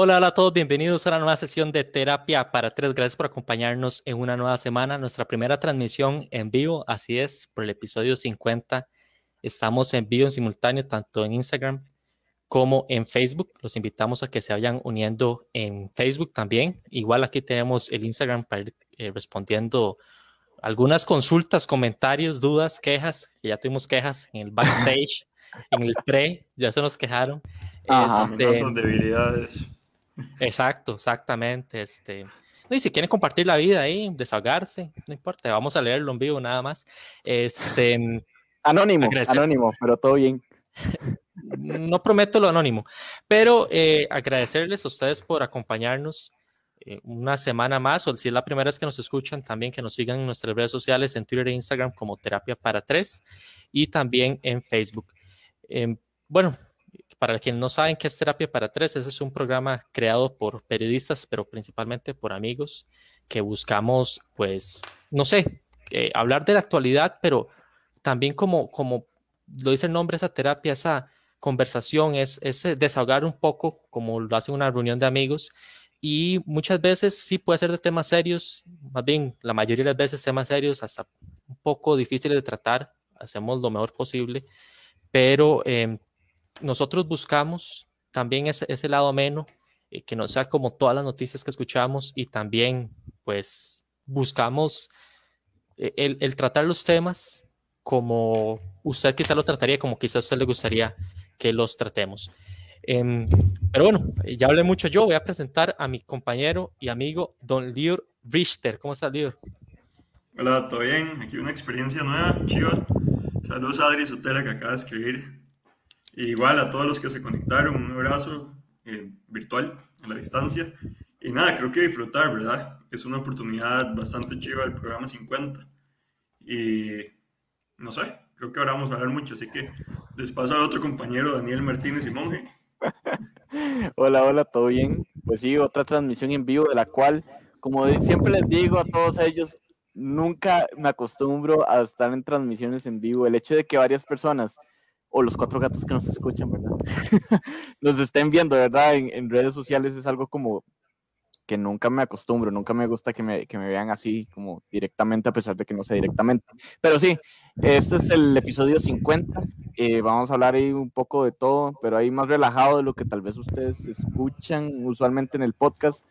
Hola, hola a todos, bienvenidos a una nueva sesión de Terapia para Tres. Gracias por acompañarnos en una nueva semana, nuestra primera transmisión en vivo, así es, por el episodio 50. Estamos en vivo en simultáneo tanto en Instagram como en Facebook. Los invitamos a que se vayan uniendo en Facebook también. Igual aquí tenemos el Instagram para ir eh, respondiendo algunas consultas, comentarios, dudas, quejas, que ya tuvimos quejas en el backstage, en el pre, ya se nos quejaron. Este, son debilidades. Exacto, exactamente. Este, y si quieren compartir la vida ahí, desahogarse, no importa, vamos a leerlo en vivo nada más. Este, anónimo, anónimo, pero todo bien. no prometo lo anónimo, pero eh, agradecerles a ustedes por acompañarnos eh, una semana más, o si es la primera vez que nos escuchan, también que nos sigan en nuestras redes sociales, en Twitter e Instagram como Terapia para Tres y también en Facebook. Em, bueno, para quienes no saben qué es Terapia para Tres, ese es un programa creado por periodistas, pero principalmente por amigos, que buscamos, pues, no sé, eh, hablar de la actualidad, pero también como, como lo dice el nombre, esa terapia, esa conversación, es, es desahogar un poco, como lo hace una reunión de amigos, y muchas veces sí puede ser de temas serios, más bien la mayoría de las veces temas serios, hasta un poco difíciles de tratar, hacemos lo mejor posible, pero eh, nosotros buscamos también ese, lado ameno, eh, que no sea como todas las noticias que escuchamos y también pues buscamos eh, el, tratar los temas como usted quizá lo trataría, como quizá a usted le gustaría que los tratemos. Em, pero bueno, ya hablé mucho yo, voy a presentar a mi compañero y amigo Don Lior Richter. ¿Cómo estás, Lior? Hola, ¿todo bien? Aquí una experiencia nueva, chiva. Saludos a Adri Sotela que acaba de escribir igual a todos los que se conectaron, un abrazo eh, virtual a la distancia. Y nada, creo que disfrutar, ¿verdad? Es una oportunidad bastante chiva el programa 50. Y no sé, creo que ahora vamos a hablar mucho, así que les paso al otro compañero, Daniel Martínez y Monje. hola, hola, ¿todo bien? Pues sí, otra transmisión en vivo de la cual, como siempre les digo a todos ellos, nunca me acostumbro a estar en transmisiones en vivo. El hecho de que varias personas o los cuatro gatos que nos escuchan, ¿verdad? nos estén viendo, ¿verdad? En, redes sociales es algo como que nunca me acostumbro, nunca me gusta que me, que me, vean así como directamente, a pesar de que no sea directamente. Pero sí, este es el episodio 50. Eh, vamos a hablar ahí un poco de todo, pero ahí más relajado de lo que tal vez ustedes escuchan usualmente en el podcast.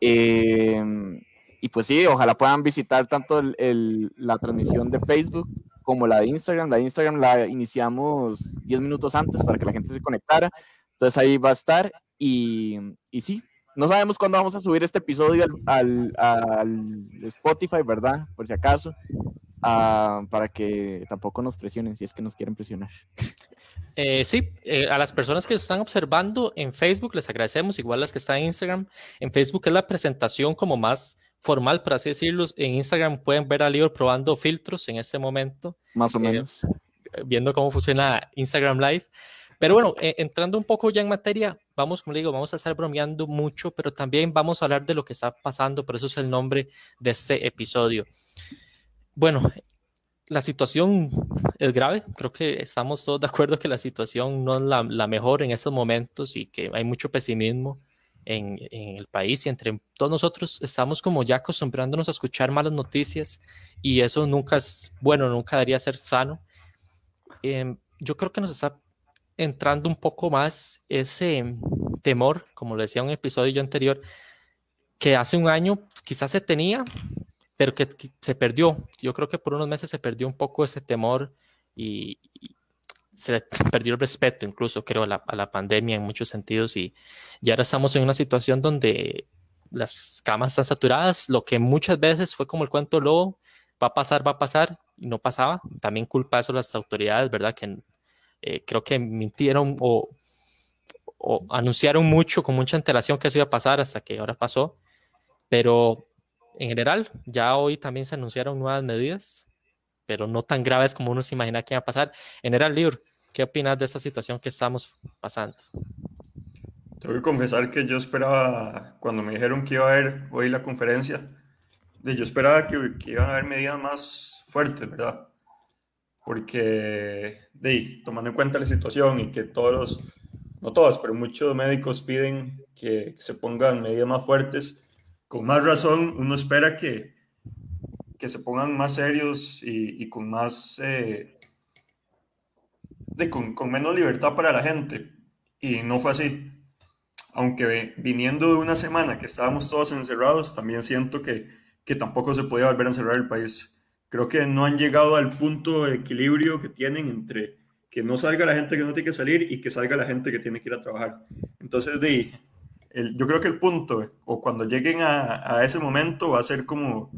Eh, y pues sí, ojalá puedan visitar tanto el, la transmisión de Facebook como la de Instagram. La de Instagram la iniciamos 10 minutos antes para que la gente se conectara. Entonces ahí va a estar. Y, y sí, no sabemos cuándo vamos a subir este episodio al, Spotify, ¿verdad? Por si acaso. Ah, para que tampoco nos presionen si es que nos quieren presionar. Eh, sí, eh, a las personas que están observando en Facebook les agradecemos, igual las que están en Instagram. En Facebook es la presentación como más formal, por así decirlo. En Instagram pueden ver a Lior probando filtros en este momento. Más o eh, menos. viendo cómo funciona Instagram Live. Pero bueno, eh, entrando un poco ya en materia, vamos, como le digo, vamos a estar bromeando mucho, pero también vamos a hablar de lo que está pasando, por eso es el nombre de este episodio. Bueno, la situación es grave, creo que estamos todos de acuerdo que la situación no es la, la mejor en estos momentos y que hay mucho pesimismo en, el país y entre todos nosotros estamos como ya acostumbrándonos a escuchar malas noticias y eso nunca es bueno, nunca debería ser sano. Em, yo creo que nos está entrando un poco más ese temor, como lo decía en un episodio anterior, que hace un año quizás se tenía, pero que, se perdió. Yo creo que por unos meses se perdió un poco ese temor y, se perdió el respeto incluso, creo, a la, a la, pandemia en muchos sentidos y, y ahora estamos en una situación donde las camas están saturadas, lo que muchas veces fue como el cuento lobo, va a pasar, va a pasar, y no pasaba. También culpa eso las autoridades, ¿verdad? Que eh, creo que mintieron o, o, anunciaron mucho, con mucha antelación que eso iba a pasar hasta que ahora pasó. Pero en general, ya hoy también se anunciaron nuevas medidas, pero no tan graves como uno se imagina que iba a pasar. En general, Lior, ¿Qué opinas de esta situación que estamos pasando? Tengo que confesar que yo esperaba, cuando me dijeron que iba a haber hoy la conferencia, de yo esperaba que, que iban a haber medidas más fuertes, ¿verdad? Porque, de, tomando en cuenta la situación y que todos los no todas, pero muchos médicos piden que se pongan medidas más fuertes. Con más razón, uno espera que, que se pongan más serios y, con más... Eh, con, con menos libertad para la gente. Y no fue así. Aunque viniendo de una semana que estábamos todos encerrados, también siento que, que tampoco se podía volver a encerrar el país. Creo que no han llegado al punto de equilibrio que tienen entre que no salga la gente que no tiene que salir y que salga la gente que tiene que ir a trabajar. Entonces, de, yo creo que el punto, o cuando lleguen a, a, ese momento, va a ser como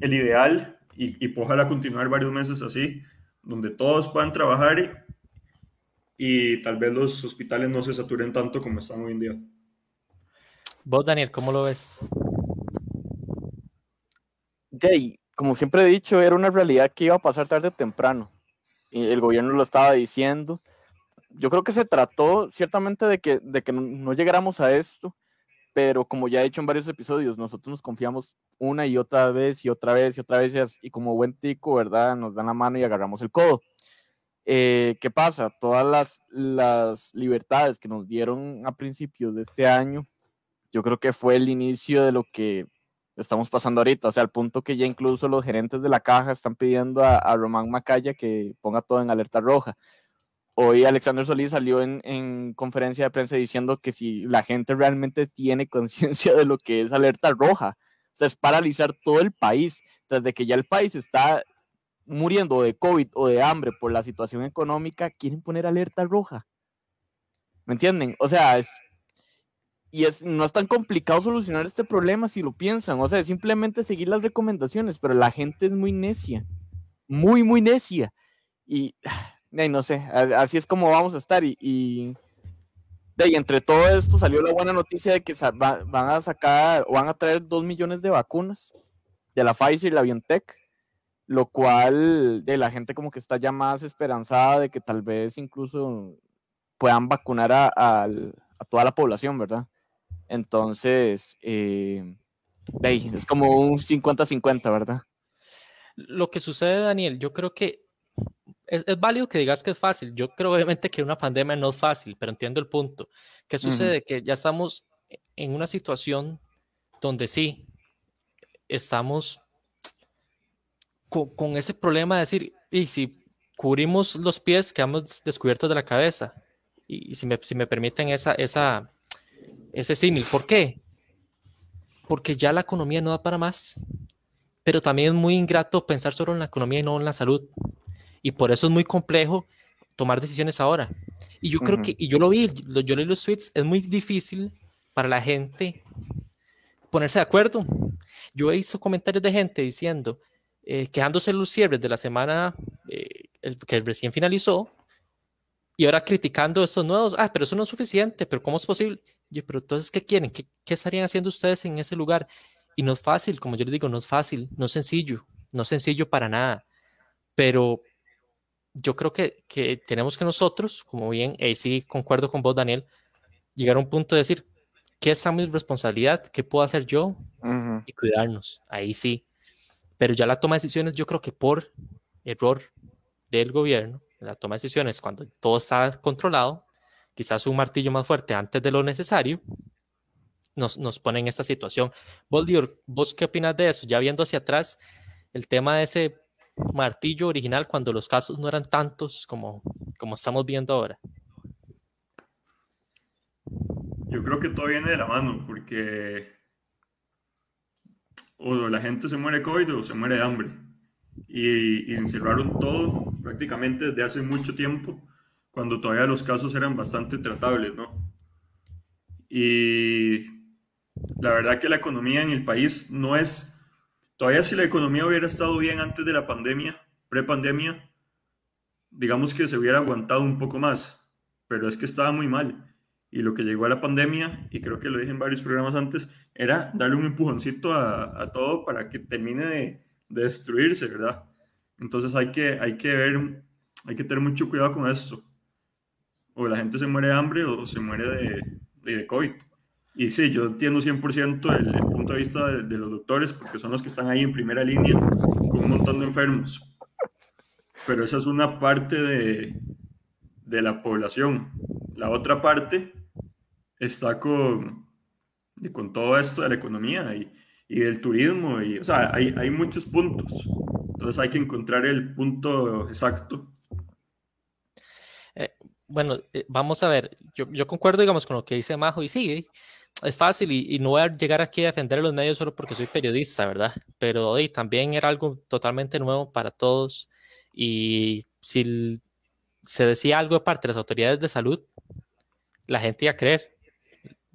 el ideal y, y ojalá continuar varios meses así, donde todos puedan trabajar y, y, tal vez los hospitales no se saturen tanto como están hoy en día. Vos, Daniel, ¿cómo lo ves? Jay, como siempre he dicho, era una realidad que iba a pasar tarde o temprano el gobierno lo estaba diciendo. Yo creo que se trató ciertamente de que, de que no llegáramos a esto, pero como ya he dicho en varios episodios, nosotros nos confiamos una y otra vez y otra vez y otra vez y como buen tico, ¿verdad? Nos dan la mano y agarramos el codo. Eh, ¿Qué pasa? Todas las, las libertades que nos dieron a principios de este año, yo creo que fue el inicio de lo que estamos pasando ahorita, o sea, al punto que ya incluso los gerentes de la caja están pidiendo a, Román Macaya que ponga todo en alerta roja. Hoy Alexander Solís salió en, en, conferencia de prensa diciendo que si la gente realmente tiene conciencia de lo que es alerta roja, o sea, es paralizar todo el país, desde que ya el país está muriendo de COVID o de hambre por la situación económica, quieren poner alerta roja. ¿Me entienden? O sea, es y es, no es tan complicado solucionar este problema si lo piensan. O sea, es simplemente seguir las recomendaciones, pero la gente es muy necia. Muy, muy necia. Y, no sé, así es como vamos a estar. Y, y, entre todo esto salió la buena noticia de que van a sacar o van a traer dos millones de vacunas de la Pfizer y la BioNTech, lo cual de la gente como que está ya más esperanzada de que tal vez incluso puedan vacunar a, a toda la población, ¿verdad? Entonces, eh, es como un 50-50, ¿verdad? Lo que sucede, Daniel, yo creo que es, válido que digas que es fácil. Yo creo obviamente que una pandemia no es fácil, pero entiendo el punto. ¿Qué sucede? Que ya estamos en una situación donde sí, estamos con, ese problema de decir, y si cubrimos los pies, quedamos descubiertos de la cabeza. Y, si, me, si me permiten esa, esa, ese símil. ¿Por qué? Porque ya la economía no da para más. Pero también es muy ingrato pensar solo en la economía y no en la salud. Y por eso es muy complejo tomar decisiones ahora. Y yo creo que, y yo lo vi, yo leí los tweets, es muy difícil para la gente ponerse de acuerdo. Yo he visto comentarios de gente diciendo, eh, quejándose los cierres de la semana eh, que recién finalizó, y ahora criticando estos nuevos, ah, pero eso no es suficiente, pero ¿cómo es posible? Yo, pero entonces, ¿qué quieren? ¿Qué, ¿Qué, estarían haciendo ustedes en ese lugar? Y no es fácil, como yo les digo, no es fácil, no es sencillo, no es sencillo para nada, pero yo creo que, que tenemos que nosotros, como bien, ahí sí concuerdo con vos, Daniel, llegar a un punto de decir, ¿qué es mi responsabilidad? ¿Qué puedo hacer yo? Y cuidarnos, ahí sí. Pero ya la toma de decisiones, yo creo que por error del gobierno, la toma de decisiones cuando todo está controlado, quizás un martillo más fuerte antes de lo necesario, nos, nos pone en esta situación. Boldior, ¿vos qué opinas de eso? Ya viendo hacia atrás, el tema de ese martillo original cuando los casos no eran tantos como, como estamos viendo ahora. Yo creo que todo viene de la mano, porque o la gente se muere de COVID o se muere de hambre y, encerraron todo prácticamente desde hace mucho tiempo, cuando todavía los casos eran bastante tratables, ¿no? Y la verdad que la economía en el país no es, todavía si la economía hubiera estado bien antes de la pandemia, pre-pandemia, digamos que se hubiera aguantado un poco más, pero es que estaba muy mal. Y lo que llegó a la pandemia, y creo que lo dije en varios programas antes, era darle un empujoncito a, todo para que termine de, de destruirse, ¿verdad? Entonces hay que, hay que ver, hay que tener mucho cuidado con esto. O la gente se muere de hambre o se muere de, de COVID. Y sí, yo entiendo 100% el, el, punto de vista de, los doctores, porque son los que están ahí en primera línea con un montón de enfermos. Pero esa es una parte de, de la población. la otra parte está con, con todo esto de la economía y, y del turismo. Y, o sea, hay, hay muchos puntos. Entonces hay que encontrar el punto exacto. Eh, bueno, eh, vamos a ver, yo, yo, concuerdo, digamos, con lo que dice Majo, y sí, es fácil, y, y, no voy a llegar aquí a defender a los medios solo porque soy periodista, ¿verdad? Pero también era algo totalmente nuevo para todos, y si se decía algo de parte de las autoridades de salud, la gente iba a creer.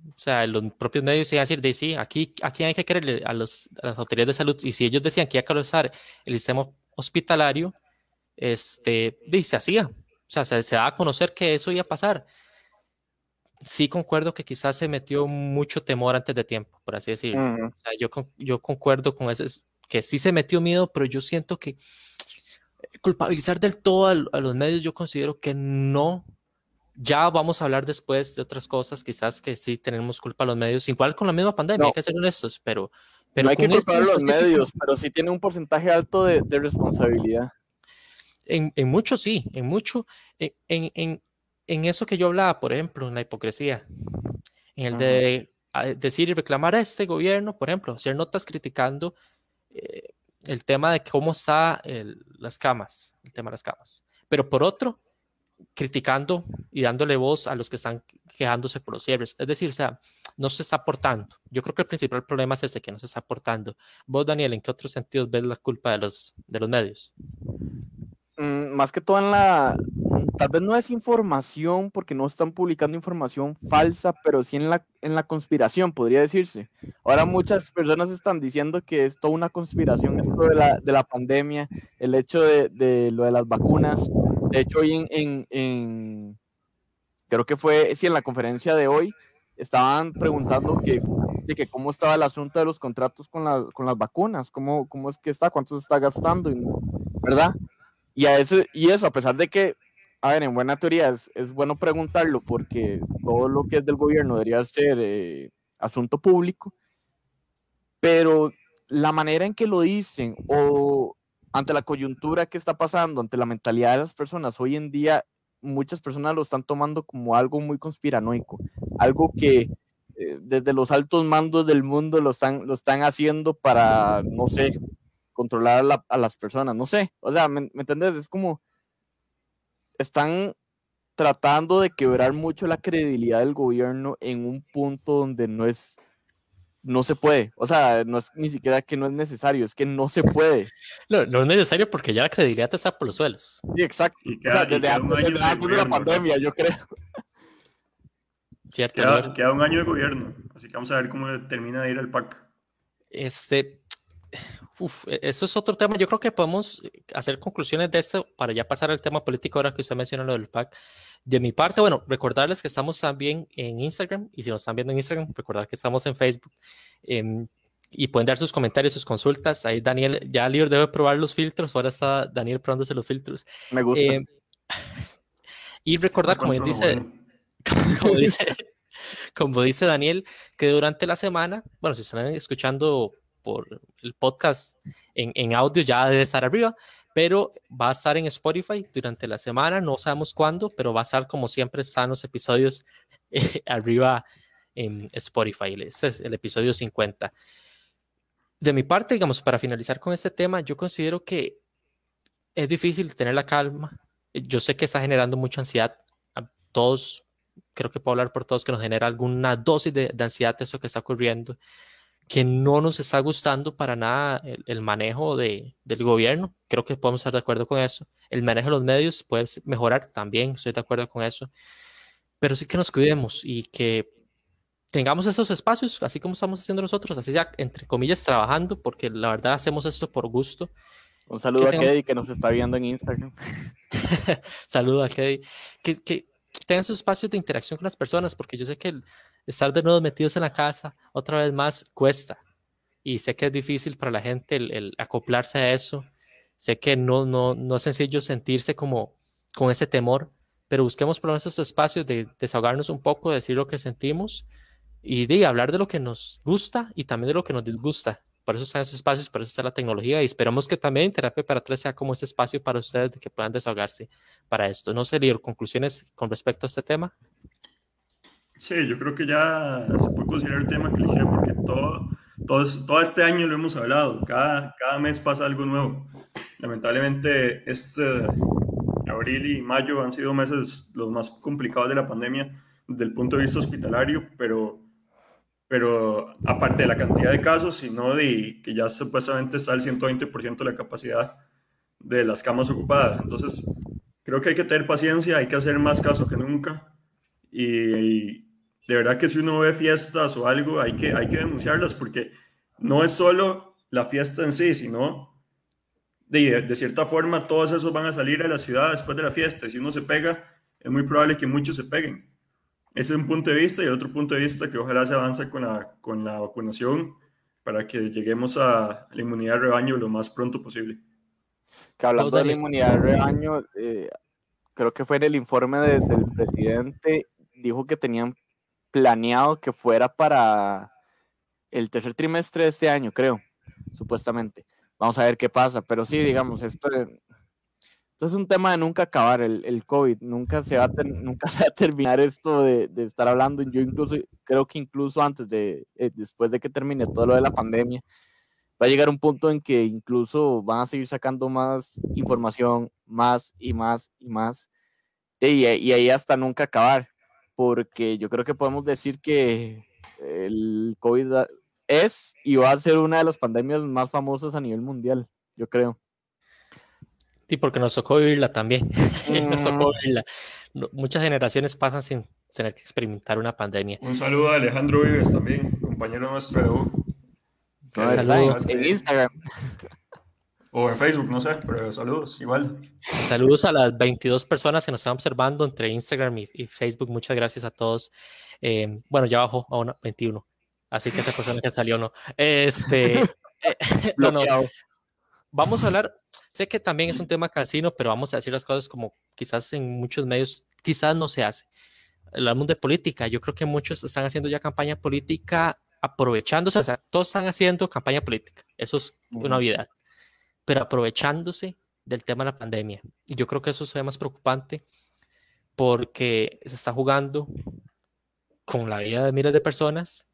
O sea, los propios medios iban a decir, de, sí, aquí, aquí hay que creerle a, los, a las autoridades de salud, y si ellos decían que iba a colapsar el sistema hospitalario, este, se hacía, o sea, se, se da a conocer que eso iba a pasar. Sí concuerdo que quizás se metió mucho temor antes de tiempo, por así decirlo. Uh -huh. o sea, yo, yo concuerdo con eso, que sí se metió miedo, pero yo siento que culpabilizar del todo a, a los medios, yo considero que no. Ya vamos a hablar después de otras cosas, quizás que sí tenemos culpa a los medios, igual con la misma pandemia, no. hay que ser honestos, pero... pero no hay que culpar a los medios, pero sí tiene un porcentaje alto de, de responsabilidad. En, en, mucho sí, en mucho, en, en, en, eso que yo hablaba, por ejemplo, en la hipocresía, en el de decir y reclamar a este gobierno, por ejemplo, hacer notas criticando eh, el tema de cómo está el, las camas, el tema de las camas, pero por otro, criticando y dándole voz a los que están quejándose por los cierres. Es decir, o sea, no se está aportando. Yo creo que el principal problema es ese, que no se está aportando. Vos, Daniel, ¿en qué otros sentidos ves la culpa de los, de los medios? Mm, más que todo en la, tal vez no es información porque no están publicando información falsa, pero sí en la, en la conspiración, podría decirse. Ahora muchas personas están diciendo que es toda una conspiración esto de la, de la pandemia, el hecho de, de lo de las vacunas. De hecho, hoy en, en, creo que fue, sí, en la conferencia de hoy, estaban preguntando que, de que cómo estaba el asunto de los contratos con, la, con las vacunas, cómo, cómo es que está, cuánto se está gastando, ¿verdad? Y, a ese, y eso, a pesar de que, a ver, en buena teoría es, es bueno preguntarlo porque todo lo que es del gobierno debería ser eh, asunto público, pero la manera en que lo dicen o ante la coyuntura que está pasando, ante la mentalidad de las personas, hoy en día muchas personas lo están tomando como algo muy conspiranoico, algo que eh, desde los altos mandos del mundo lo están, lo están haciendo para, no sé, controlar a, la, a, las personas, no sé, o sea, ¿me, ¿me entendés? Es como, están tratando de quebrar mucho la credibilidad del gobierno en un punto donde no es, no se puede, o sea, no es ni siquiera que no es necesario, es que no se puede. No, no es necesario porque ya la credibilidad está por los suelos. Sí, exacto. Y queda, o sea, desde, antes, desde de, antes de la pandemia, yo creo. Cierto. Queda, queda, un año de gobierno, así que vamos a ver cómo termina de ir el PAC. Este, Uf, e, eso es otro tema. Yo creo que podemos hacer conclusiones de esto para ya pasar al tema político ahora que usted menciona lo del PAC. De mi parte, bueno, recordarles que estamos también en Instagram y si nos están viendo en Instagram, recordar que estamos en Facebook eh, y pueden dar sus comentarios, sus consultas. Ahí Daniel, ya Lior debe probar los filtros, ahora está Daniel probándose los filtros. Me gusta. Eh, y recordar, como dice, como, como dice, como dice Daniel, que durante la semana, bueno, si están escuchando por el podcast en, en, audio ya debe estar arriba, pero va a estar en Spotify durante la semana, no sabemos cuándo, pero va a estar como siempre están los episodios eh, arriba en Spotify. Este es el episodio 50. De mi parte, digamos, para finalizar con este tema, yo considero que es difícil tener la calma. Yo sé que está generando mucha ansiedad. A todos, creo que puedo hablar por todos, que nos genera alguna dosis de, de ansiedad eso que está ocurriendo que no nos está gustando para nada el, el manejo de, del gobierno. Creo que podemos estar de acuerdo con eso. El manejo de los medios puede mejorar también, estoy de acuerdo con eso. Pero sí que nos cuidemos y que tengamos esos espacios, así como estamos haciendo nosotros, así ya, entre comillas, trabajando, porque la verdad hacemos esto por gusto. Un saludo a Kedi que nos está viendo en Instagram. saludo a Kedi. Que, que tengan esos espacios de interacción con las personas, porque yo sé que el, estar de nuevo metidos en la casa otra vez más cuesta. Y sé que es difícil para la gente el, acoplarse a eso. Sé que no, no, no es sencillo sentirse como con ese temor, pero busquemos por esos espacios de desahogarnos un poco, de decir lo que sentimos y de hablar de lo que nos gusta y también de lo que nos disgusta. Por eso están esos espacios, por eso está la tecnología y esperamos que también Terapia para Tres sea como ese espacio para ustedes de que puedan desahogarse para esto. No sé, Lior, conclusiones con respecto a este tema. Sí, yo creo que ya se puede considerar el tema cliché porque todo, todo, todo este año lo hemos hablado, cada, cada mes pasa algo nuevo. Lamentablemente, este abril y mayo han sido meses los más complicados de la pandemia desde el punto de vista hospitalario, pero, pero aparte de la cantidad de casos, sino de que ya supuestamente está el 120% de la capacidad de las camas ocupadas. Entonces, creo que hay que tener paciencia, hay que hacer más caso que nunca. Y, de verdad que si uno ve fiestas o algo, hay que, hay que denunciarlas porque no es solo la fiesta en sí, sino de, de cierta forma todos esos van a salir a la ciudad después de la fiesta. Y si uno se pega, es muy probable que muchos se peguen. Ese es un punto de vista y el otro punto de vista que ojalá se avance con la, con la vacunación para que lleguemos a la inmunidad de rebaño lo más pronto posible. Que hablando de la inmunidad de rebaño, eh, creo que fue en el informe del presidente, dijo que tenían planeado que fuera para el tercer trimestre de este año, creo, supuestamente. Vamos a ver qué pasa, pero sí, digamos, esto, esto es un tema de nunca acabar, el, el COVID, nunca se, va a nunca se va a terminar esto de, estar hablando, yo incluso, creo que incluso antes de, eh, después de que termine todo lo de la pandemia, va a llegar un punto en que incluso van a seguir sacando más información, más y más y más, y ahí hasta nunca acabar, porque yo creo que podemos decir que el COVID es y va a ser una de las pandemias más famosas a nivel mundial, yo creo. Sí, porque nos tocó vivirla también. nos tocó mm. vivirla. Muchas generaciones pasan sin tener que experimentar una pandemia. Un saludo a Alejandro Vives también, compañero nuestro de U. Saludos. En Instagram. O en Facebook, no sé, pero saludos, igual. Saludos a las 22 personas que nos están observando entre Instagram y, Facebook. Muchas gracias a todos. Eh, bueno, ya bajó a una 21. Así que esa persona que salió no. Este. Eh, no, no. Vamos a hablar. Sé que también es un tema casino, pero vamos a decir las cosas como quizás en muchos medios, quizás no se hace. Hablamos de política. Yo creo que muchos están haciendo ya campaña política aprovechándose. O sea, todos están haciendo campaña política. Eso es una obviedad pero aprovechándose del tema de la pandemia. Y yo creo que eso es más preocupante porque se está jugando con la vida de miles de personas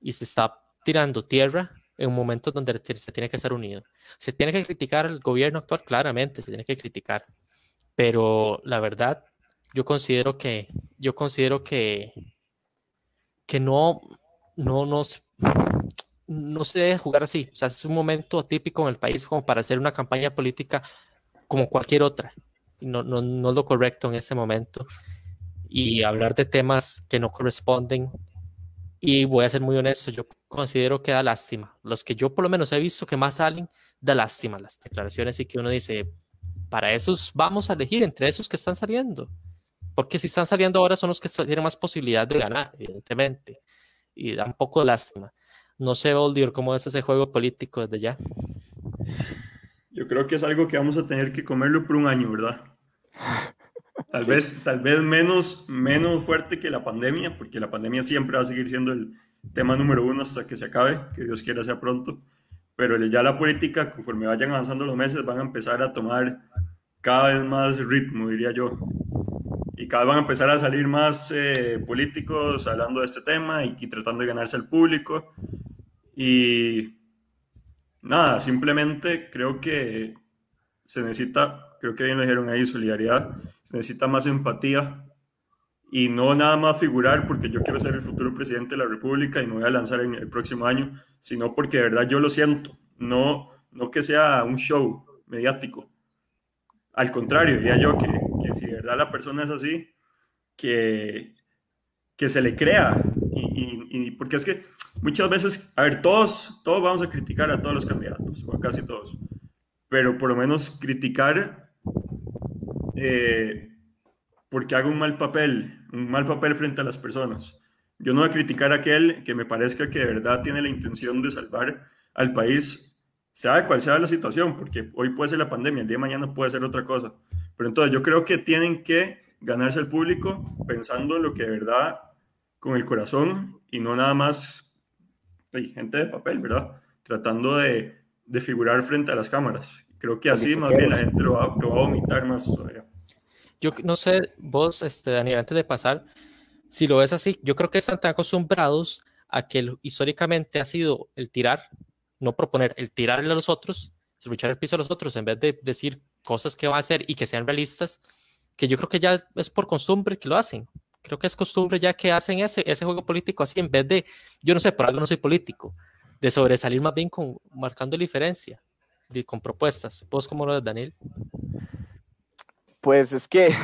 y se está tirando tierra en un momento donde se tiene que estar unido. Se tiene que criticar al gobierno actual, claramente, se tiene que criticar, pero la verdad, yo considero que, yo considero que, que no, no nos, no se debe jugar así. O sea, es un momento típico en el país como para hacer una campaña política como cualquier otra. No, no, no es lo correcto en ese momento. Y hablar de temas que no corresponden. Y voy a ser muy honesto, yo considero que da lástima. Los que yo por lo menos he visto que más salen, da lástima las declaraciones y que uno dice, para esos vamos a elegir entre esos que están saliendo. Porque si están saliendo ahora son los que tienen más posibilidad de ganar, evidentemente. Y da un poco de lástima. No sé, Oldir, cómo es ese juego político desde ya. Yo creo que es algo que vamos a tener que comerlo por un año, ¿verdad? Tal vez, tal vez menos, menos fuerte que la pandemia, porque la pandemia siempre va a seguir siendo el tema número uno hasta que se acabe, que Dios quiera sea pronto. Pero ya la política, conforme vayan avanzando los meses, van a empezar a tomar cada vez más ritmo, diría yo. Y cada vez van a empezar a salir más eh, políticos hablando de este tema y, y, tratando de ganarse al público. Y nada, simplemente creo que se necesita, creo que bien lo dijeron ahí, solidaridad, se necesita más empatía y no nada más figurar porque yo quiero ser el futuro presidente de la República y me voy a lanzar en el próximo año, sino porque de verdad yo lo siento, no, no que sea un show mediático. Al contrario, diría yo que, que si de verdad la persona es así, que, que se le crea. Y, y, porque es que muchas veces, a ver, todos, todos vamos a criticar a todos los candidatos, o a casi todos, pero por lo menos criticar eh, porque haga un mal papel, un mal papel frente a las personas. Yo no voy a criticar a aquel que me parezca que de verdad tiene la intención de salvar al país, sea cual sea la situación, porque hoy puede ser la pandemia, el día de mañana puede ser otra cosa. Pero entonces yo creo que tienen que ganarse al público pensando en lo que de verdad, con el corazón y no nada más hay gente de papel, ¿verdad? Tratando de, de, figurar frente a las cámaras. Creo que así más bien la gente lo va, lo va, a vomitar más todavía. Yo no sé, vos, este, Daniel, antes de pasar, si lo ves así, yo creo que están tan acostumbrados a que históricamente ha sido el tirar, no proponer, el tirarle a los otros, luchar el piso a los otros, en vez de decir cosas que va a hacer y que sean realistas, que yo creo que ya es por costumbre que lo hacen. Creo que es costumbre ya que hacen ese, ese juego político así, en vez de, yo no sé, por algo no soy político, de sobresalir más bien con, marcando diferencia, de, con propuestas. ¿Vos cómo lo ves, Daniel? Pues es que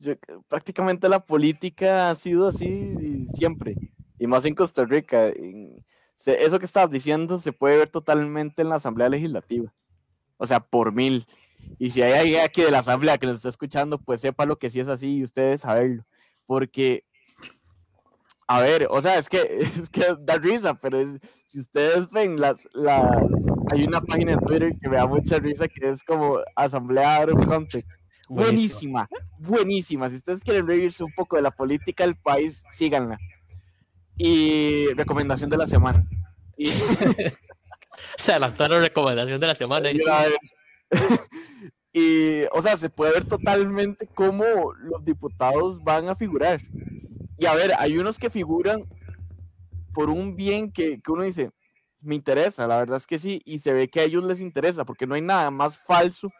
prácticamente la política ha sido así siempre, y más en Costa Rica. eso que estabas diciendo se puede ver totalmente en la Asamblea Legislativa, o sea, por mil. Y si hay alguien aquí de la Asamblea que nos está escuchando, pues sepa lo que sí es así y ustedes saberlo. Porque, a ver, o sea, es que, es que da risa, pero si ustedes ven las, las, hay una página en Twitter que me da mucha risa que es como Asamblea Context Buenísima, buenísima. Si ustedes quieren reírse un poco de la política del país, síganla. Y recomendación de la semana. Y... se adelantó la recomendación de la semana. y, o sea, se puede ver totalmente cómo los diputados van a figurar. Y a ver, hay unos que figuran por un bien que, que uno dice, me interesa, la verdad es que sí, y se ve que a ellos les interesa, porque no hay nada más falso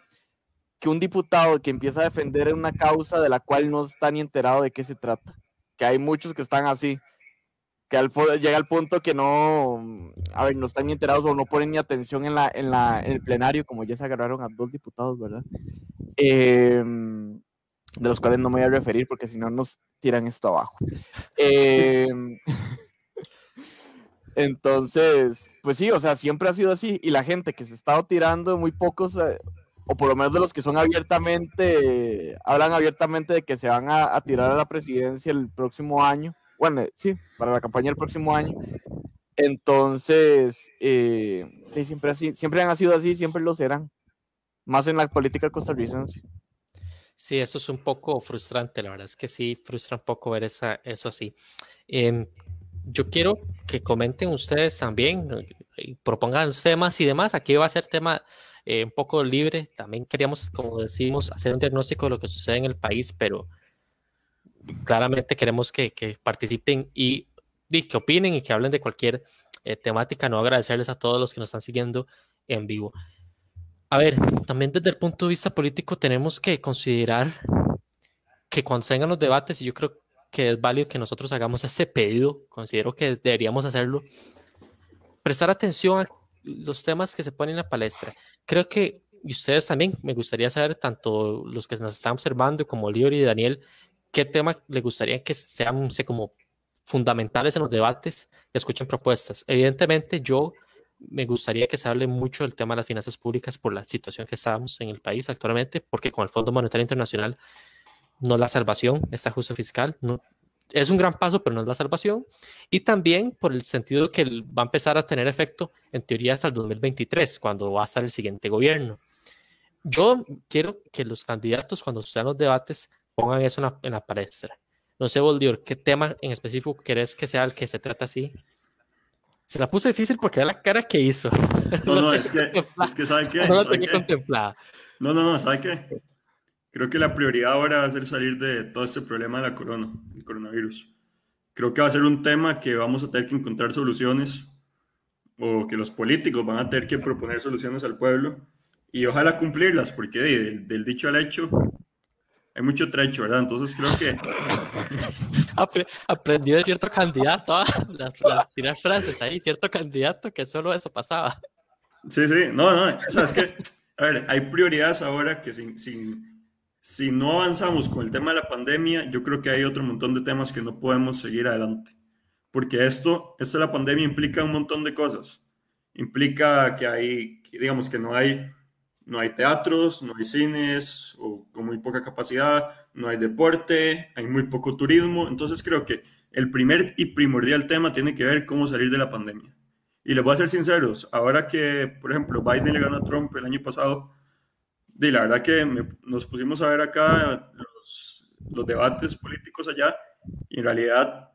que un diputado que empieza a defender una causa de la cual no está ni enterado de qué se trata. Que hay muchos que están así, que al, llega al punto que no, a ver, no están ni enterados o no ponen ni atención en, la, en, la, en el plenario, como ya se agarraron a dos diputados, ¿verdad? Em, de los cuales no me voy a referir porque si no nos tiran esto abajo. Em, entonces, pues sí, o sea, siempre ha sido así y la gente que se ha estado tirando, muy pocos, eh, o por lo menos de los que son abiertamente, hablan abiertamente de que se van a, tirar a la presidencia el próximo año, bueno, sí, para la campaña del próximo año. Entonces, eh, siempre, así, siempre han sido así, siempre lo serán, más en la política costarricense. Sí, eso es un poco frustrante, la verdad es que sí, frustra un poco ver esa, eso así. Em, yo quiero que comenten ustedes también, y propongan temas y demás. Aquí va a ser tema eh, un poco libre. También queríamos, como decimos, hacer un diagnóstico de lo que sucede en el país, pero claramente queremos que, participen y, que opinen y que hablen de cualquier eh, temática. No agradecerles a todos los que nos están siguiendo en vivo. A ver, también desde el punto de vista político tenemos que considerar que cuando se los debates, y yo creo que es válido que nosotros hagamos este pedido, considero que deberíamos hacerlo, prestar atención a los temas que se ponen en la palestra creo que y ustedes también, me gustaría saber, tanto los que nos están observando como Lior y Daniel, qué tema les gustaría que sean como fundamentales en los debates, que escuchen propuestas. Evidentemente, yo me gustaría que se hable mucho del tema de las finanzas públicas por la situación que estamos en el país actualmente, porque con el Fondo Monetario Internacional no es la salvación, este ajuste fiscal, no, es un gran paso, pero no es la salvación. Y también por el sentido que va a empezar a tener efecto, en teoría, hasta el 2023, cuando va a estar el siguiente gobierno. Yo quiero que los candidatos, cuando sean los debates, pongan eso en la, palestra. No sé, Boldior, ¿qué tema en específico querés que sea el que se trata así? Se la puse difícil porque era la cara que hizo. No, no, es que, es que, ¿sabe qué? No lo tenía contemplada. No, no, no, ¿sabe qué? Creo que la prioridad ahora va a ser salir de todo este problema de la corona, el coronavirus. Creo que va a ser un tema que vamos a tener que encontrar soluciones o que los políticos van a tener que proponer soluciones al pueblo y ojalá cumplirlas, porque del, dicho al hecho hay mucho trecho, ¿verdad? Entonces creo que... Aprendió de cierto candidato, ¿ah? las, tirar frases ahí, cierto candidato que solo eso pasaba. Sí, sí, no, no, o sea, es que, a ver, hay prioridades ahora que sin, sin si no avanzamos con el tema de la pandemia, yo creo que hay otro montón de temas que no podemos seguir adelante. Porque esto, esto de la pandemia implica un montón de cosas. Implica que hay, digamos que no hay, no hay teatros, no hay cines o con muy poca capacidad, no hay deporte, hay muy poco turismo. Entonces creo que el primer y primordial tema tiene que ver cómo salir de la pandemia. Y les voy a ser sinceros, ahora que, por ejemplo, Biden le ganó a Trump el año pasado, y la verdad que nos pusimos a ver acá los, debates políticos allá y en realidad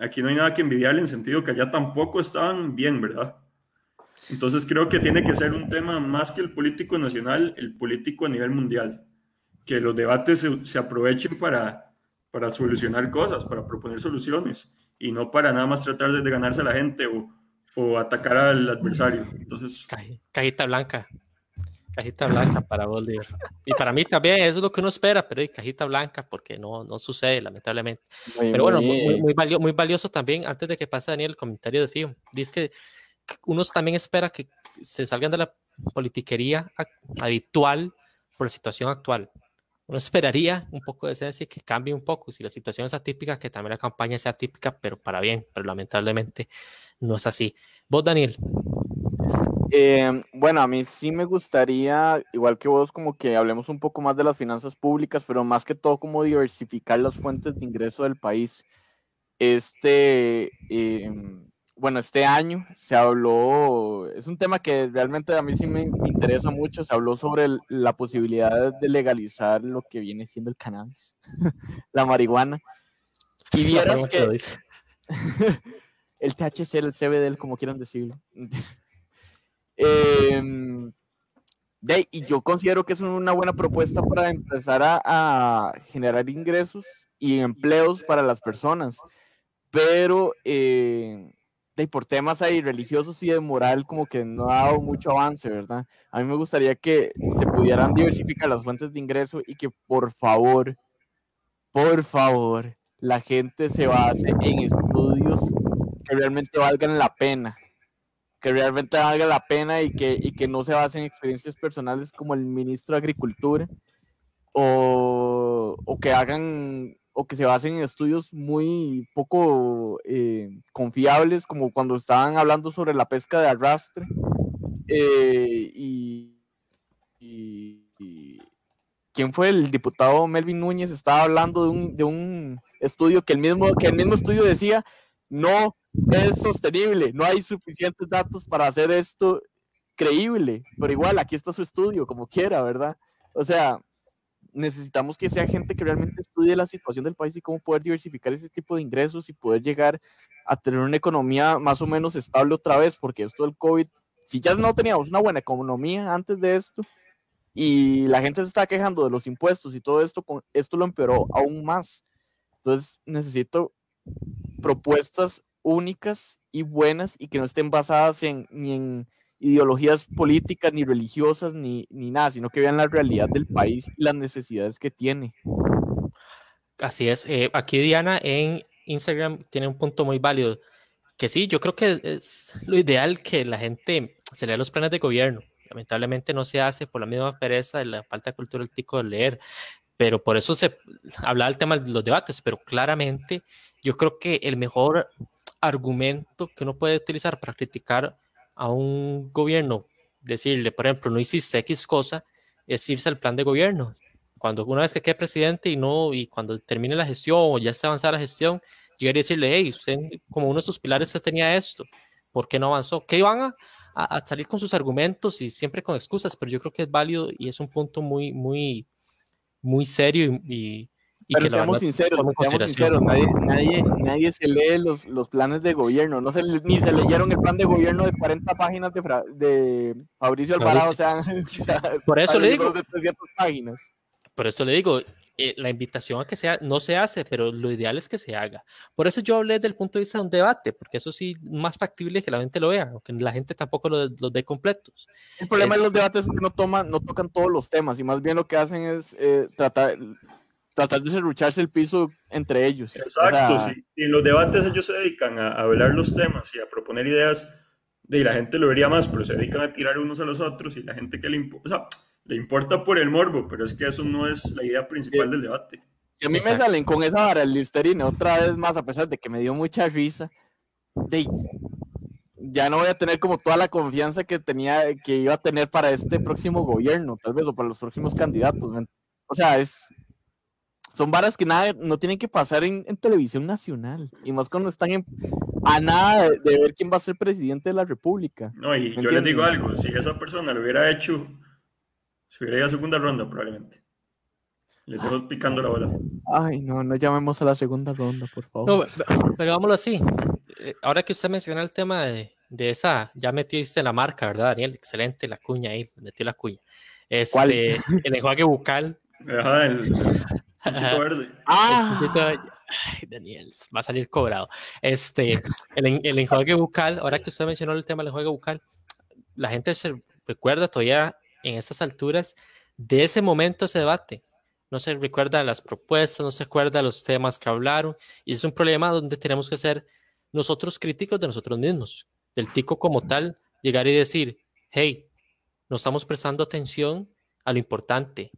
aquí no hay nada que envidiarle en sentido que allá tampoco estaban bien, ¿verdad? Entonces creo que tiene que ser un tema más que el político nacional, el político a nivel mundial. Que los debates se, se aprovechen para, para solucionar cosas, para proponer soluciones y no para nada más tratar de ganarse a la gente o, o atacar al adversario. Entonces, cajita blanca. Cajita blanca para Bolívar. Y para mí también eso es lo que uno espera, pero hay cajita blanca porque no, no sucede, lamentablemente. pero bueno, muy, muy, valioso, también, antes de que pase Daniel el comentario de FIO, dice que uno también espera que se salgan de la politiquería habitual por la situación actual. Uno esperaría un poco de ese que cambie un poco. Si la situación es atípica, que también la campaña sea atípica, pero para bien, pero lamentablemente no es así. Vos, Daniel. Eh, bueno, a mí sí me gustaría, igual que vos, como que hablemos un poco más de las finanzas públicas, pero más que todo como diversificar las fuentes de ingreso del país. Este, em, bueno, este año se habló, es un tema que realmente a mí sí me, interesa mucho, se habló sobre la posibilidad de legalizar lo que viene siendo el cannabis, la marihuana. Y vieras que el THC, el CBD, como quieran decirlo. Em, y yo considero que es una buena propuesta para empezar a, generar ingresos y empleos para las personas. Pero eh, por temas ahí religiosos y de moral, como que no ha dado mucho avance, ¿verdad? A mí me gustaría que se pudieran diversificar las fuentes de ingreso y que por favor, por favor, la gente se base en estudios que realmente valgan la pena que realmente valga la pena y que, y que no se base en experiencias personales como el ministro de Agricultura o, o que hagan o que se basen en estudios muy poco eh, confiables, como cuando estaban hablando sobre la pesca de arrastre. Eh, y, y, quién fue el diputado Melvin Núñez estaba hablando de un, de un estudio que el mismo que el mismo estudio decía no es sostenible, no hay suficientes datos para hacer esto creíble, pero igual aquí está su estudio, como quiera, ¿verdad? O sea, necesitamos que sea gente que realmente estudie la situación del país y cómo poder diversificar ese tipo de ingresos y poder llegar a tener una economía más o menos estable otra vez, porque esto del COVID, si ya no teníamos una buena economía antes de esto y la gente se está quejando de los impuestos y todo esto, esto lo empeoró aún más. Entonces necesito propuestas únicas y buenas y que no estén basadas en, ni en ideologías políticas, ni religiosas, ni, ni nada, sino que vean la realidad del país y las necesidades que tiene. Así es. Eh, aquí Diana en Instagram tiene un punto muy válido, que sí, yo creo que es lo ideal que la gente se lea los planes de gobierno. Lamentablemente no se hace por la misma pereza de la falta de cultura del tico de leer, pero por eso se habla del tema de los debates, pero claramente yo creo que el mejor argumento que uno puede utilizar para criticar a un gobierno, decirle, por ejemplo, no hiciste X cosa, es irse al plan de gobierno. Cuando una vez que quede presidente y no, y cuando termine la gestión ya esté avanzada la gestión, llegar y decirle, hey, usted como uno de sus pilares usted tenía esto, ¿por qué no avanzó? Que iban a, a, salir con sus argumentos y siempre con excusas, pero yo creo que es válido y es un punto muy, muy, muy serio y, pero seamos sinceros, seamos sinceros, nadie, nadie, nadie, se lee los, los, planes de gobierno, no se, ni se leyeron el plan de gobierno de 40 páginas de, de Fabricio Alvarado, o sea, por eso le digo, páginas. Por eso le digo, eh, la invitación a que sea, no se hace, pero lo ideal es que se haga. Por eso yo hablé desde el punto de vista de un debate, porque eso sí, más factible que la gente lo vea, aunque la gente tampoco los lo ve completos. El problema de los debates es que no, toman, no tocan todos los temas, y más bien lo que hacen es eh, tratar, tratar de serrucharse el piso entre ellos. Exacto, sí. Y en los debates ellos se dedican a, hablar los temas y a proponer ideas, y la gente lo vería más, pero se dedican a tirar unos a los otros y la gente que le, importa, le importa por el morbo, pero es que eso no es la idea principal del debate. Si a mí me salen con esa vara el Listerine otra vez más, a pesar de que me dio mucha risa, de, ya no voy a tener como toda la confianza que tenía, que iba a tener para este próximo gobierno, tal vez, o para los próximos candidatos. O sea, es, son varas que nada, no tienen que pasar en, televisión nacional. Y más cuando están a nada de, ver quién va a ser presidente de la República. No, y yo les digo algo, si esa persona lo hubiera hecho, se hubiera ido a segunda ronda probablemente. Le estoy picando la bola. Ay, no, no llamemos a la segunda ronda, por favor. No, pero vámonos así. Eh, ahora que usted menciona el tema de, de esa, ya metiste la marca, ¿verdad, Daniel? Excelente la cuña ahí, metió la cuña. Este, ¿Cuál? El enjuague bucal. Ajá, el, verde. Ah, Ay, Daniel, va a salir cobrado. Este, el, el enjuague bucal, ahora que usted mencionó el tema del enjuague bucal, la gente se recuerda todavía en estas alturas de ese momento, ese debate. No se recuerda las propuestas, no se recuerda los temas que hablaron, y es un problema donde tenemos que ser nosotros críticos de nosotros mismos, del tico como tal, llegar y decir, hey, no estamos prestando atención a lo importante,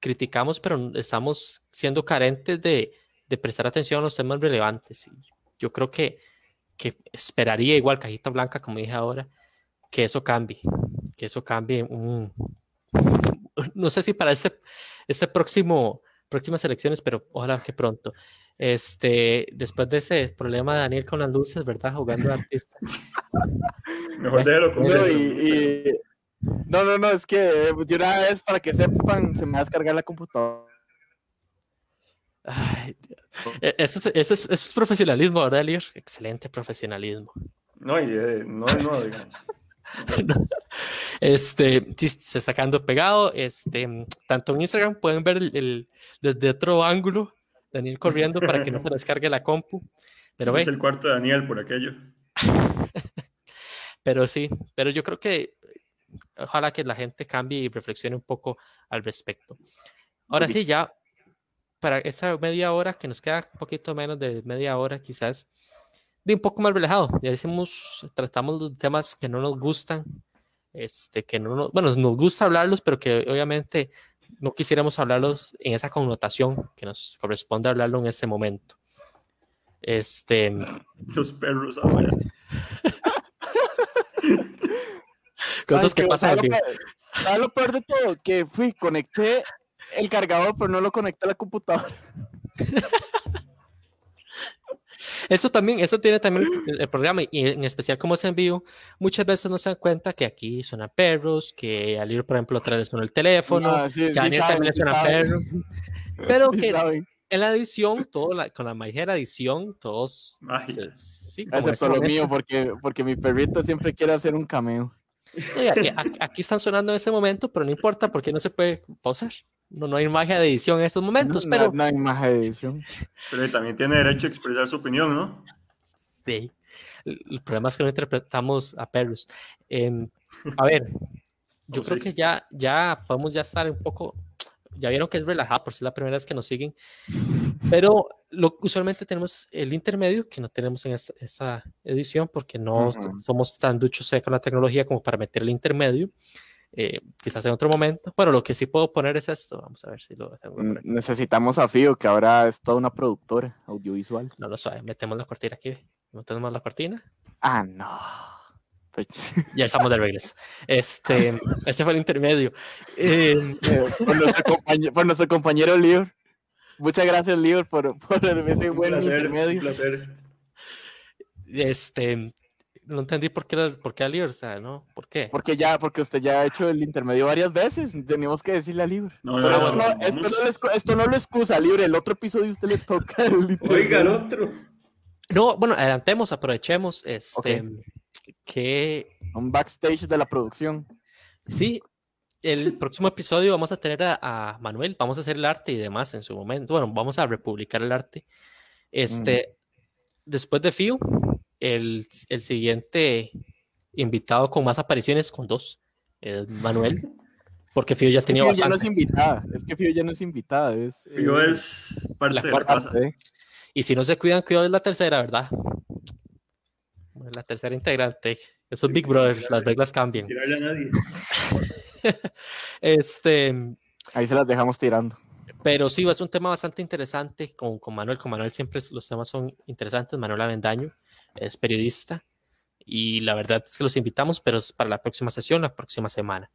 criticamos, pero estamos siendo carentes de, de prestar atención a los temas relevantes. Y yo creo que, que esperaría, igual cajita blanca, como dije ahora, que eso cambie, que eso cambie. un- no sé si para este, este próximo, próximas elecciones, pero ojalá que pronto. Este, después de ese problema de Daniel con las luces, ¿verdad? Jugando de artista. Mejor déjelo con y- y- no, no, no, es que eh, de una vez, para que sepan, se me va a descargar la computadora. Ay, Dios. E- Eso es, eso es- eso es profesionalismo, ¿verdad, Lior? Excelente profesionalismo. No, y eh, no, no, digamos. Este, sí, se está quedando pegado. Este, tanto en Instagram pueden ver el, el- desde otro ángulo, Daniel corriendo para que no se descargue la compu. Pero, Ese es el cuarto de Daniel por aquello. pero sí, pero yo creo que ojalá que la gente cambie y reflexione un poco al respecto. Ahora sí, ya para esa media hora que nos queda un poquito menos de media hora quizás, de un poco más relajado. Ya decimos, tratamos los temas que no nos gustan, este, que no nos, bueno, nos gusta hablarlos, pero que obviamente no quisiéramos hablarlos en esa connotación que nos corresponde hablarlo en este momento. Este, Los perros ahora. Cosas Ay, que pasan ¿sabes en lo vivo. pe- ¿sabes lo peor de todo? Que fui, conecté el cargador, pero no lo conecté a la computadora. Eso también, eso tiene también el, el programa, y en especial como es en vivo, muchas veces no se dan cuenta que aquí suenan perros, que al ir, por ejemplo, otra vez suena el teléfono, Ah, sí, que sí a Daniel saben, también sí saben, perros. Pero sí que saben. en la edición, todo la- con la magia de la edición, todos. Pues, sí, Excepto lo mío, porque, porque mi perrito siempre quiere hacer un cameo. Oye, aquí, aquí- están sonando en ese momento, pero no importa porque no se puede pausar. No, no hay magia de edición en estos momentos, no, pero no hay más edición. Pero también tiene derecho a expresar su opinión, ¿no? sí. El, problema es que no interpretamos a perros. Em, a ver, yo creo que ya, ya podemos ya estar un poco. Ya vieron que es relajado, por si es la primera vez que nos siguen. Pero lo, usualmente tenemos el intermedio que no tenemos en esta, esta edición porque no Ujú. somos tan duchos con la tecnología como para meter el intermedio. Eh, quizás en otro momento. Bueno, lo que sí puedo poner es esto. Vamos a ver si lo tengo. Necesitamos a Fío, que ahora es toda una productora audiovisual. No lo sabe. Metemos la cortina aquí. Metemos la cortina. Ah, no. Ya estamos de regreso. Este, este fue el intermedio. Eh, por, nuestro compañero, por nuestro compañero Lior. Muchas gracias, Lior, por, por ese Un buen placer, un intermedio. placer. este, no entendí por qué, era- por qué a Lior, o sea, ¿no? ¿Por qué? Porque ya, porque usted ya ha hecho el intermedio varias veces. Teníamos que decirle a Lior. No, no, esto, no, no, vamos. esto, no le excu- esto no lo excusa, Lior. El otro episodio usted le toca el intermedio. Oiga, el otro. No, bueno, adelantemos, aprovechemos, este, que Un backstage de la producción. sí, el próximo episodio vamos a tener a, a Manuel, vamos a hacer el arte y demás en su momento. Bueno, vamos a republicar el arte. Este, después de Fio, el, el siguiente invitado con más apariciones, con dos, es Manuel, porque Fio ya tenía Fío ya no bastante. es invitada. Es que Fío ya no es invitada. Es, Fío eh, es parte la de la cuarta casa. parte. Y si no se cuidan, cuidado es la tercera, ¿verdad? La tercera integrante. Eso es Big Brother, las reglas cambian. Tirarle a nadie. Este, Ahí se las dejamos tirando. pero sí, es un tema bastante interesante con, con Manuel. Con Manuel siempre los temas son interesantes. Manuel Avendaño es periodista y la verdad es que los invitamos, pero es para la próxima sesión, la próxima semana.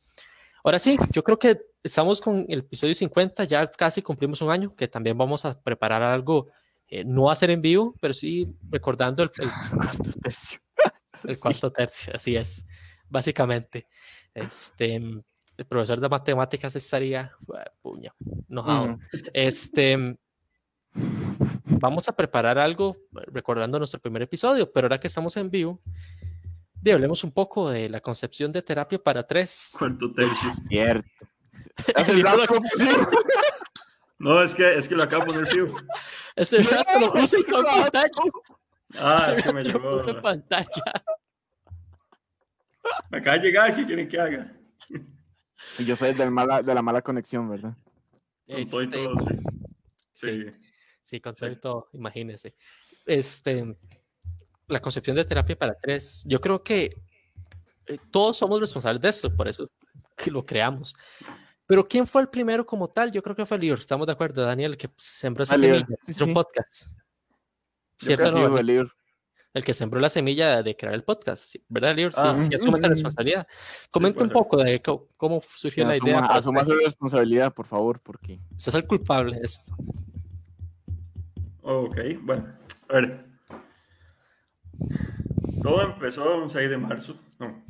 Ahora sí, yo creo que estamos con el episodio 50, ya casi cumplimos un año, que también vamos a preparar algo, eh, no a ser en vivo, pero sí recordando el, el El cuarto tercio, así es, básicamente. Este, el profesor de matemáticas estaría, "Jue puña, enojado. Ujú. Este, vamos a preparar algo recordando nuestro primer episodio, pero ahora que estamos en vivo, de, hablemos un poco de la concepción de terapia para tres. Cuarto tercio. Cierto. Hace El libro rato, No, es que, es que lo acabo de poner fijo. Ese rato lo puse en pantalla. Ah, es que me lo llegó. pantalla. Me acaba de llegar, ¿qué quieren que haga? Y yo soy del mala, de la mala conexión, ¿verdad? Con todo y Este, todo, sí. sí, Sí. sí, con todo y todo, imagínese. Este, la concepción de terapia para tres, yo creo que eh, todos somos responsables de esto, por eso que lo creamos. Pero ¿quién fue el primero como tal? Yo creo que fue Lior, estamos de acuerdo, Daniel, que sembró esa Ah, semilla, sí, hizo un sí. podcast. ¿Cierto, Sí, no? fue el que sembró la semilla de crear el podcast, sí, ¿verdad, Lior? Sí, Ah, sí, asume esa responsabilidad. Comenta un puede ser. poco de cómo surgió la idea. Asuma, asuma su responsabilidad, por favor, porque Usted es el culpable de esto. Ok, bueno. A ver. Todo empezó un 6 de marzo. No.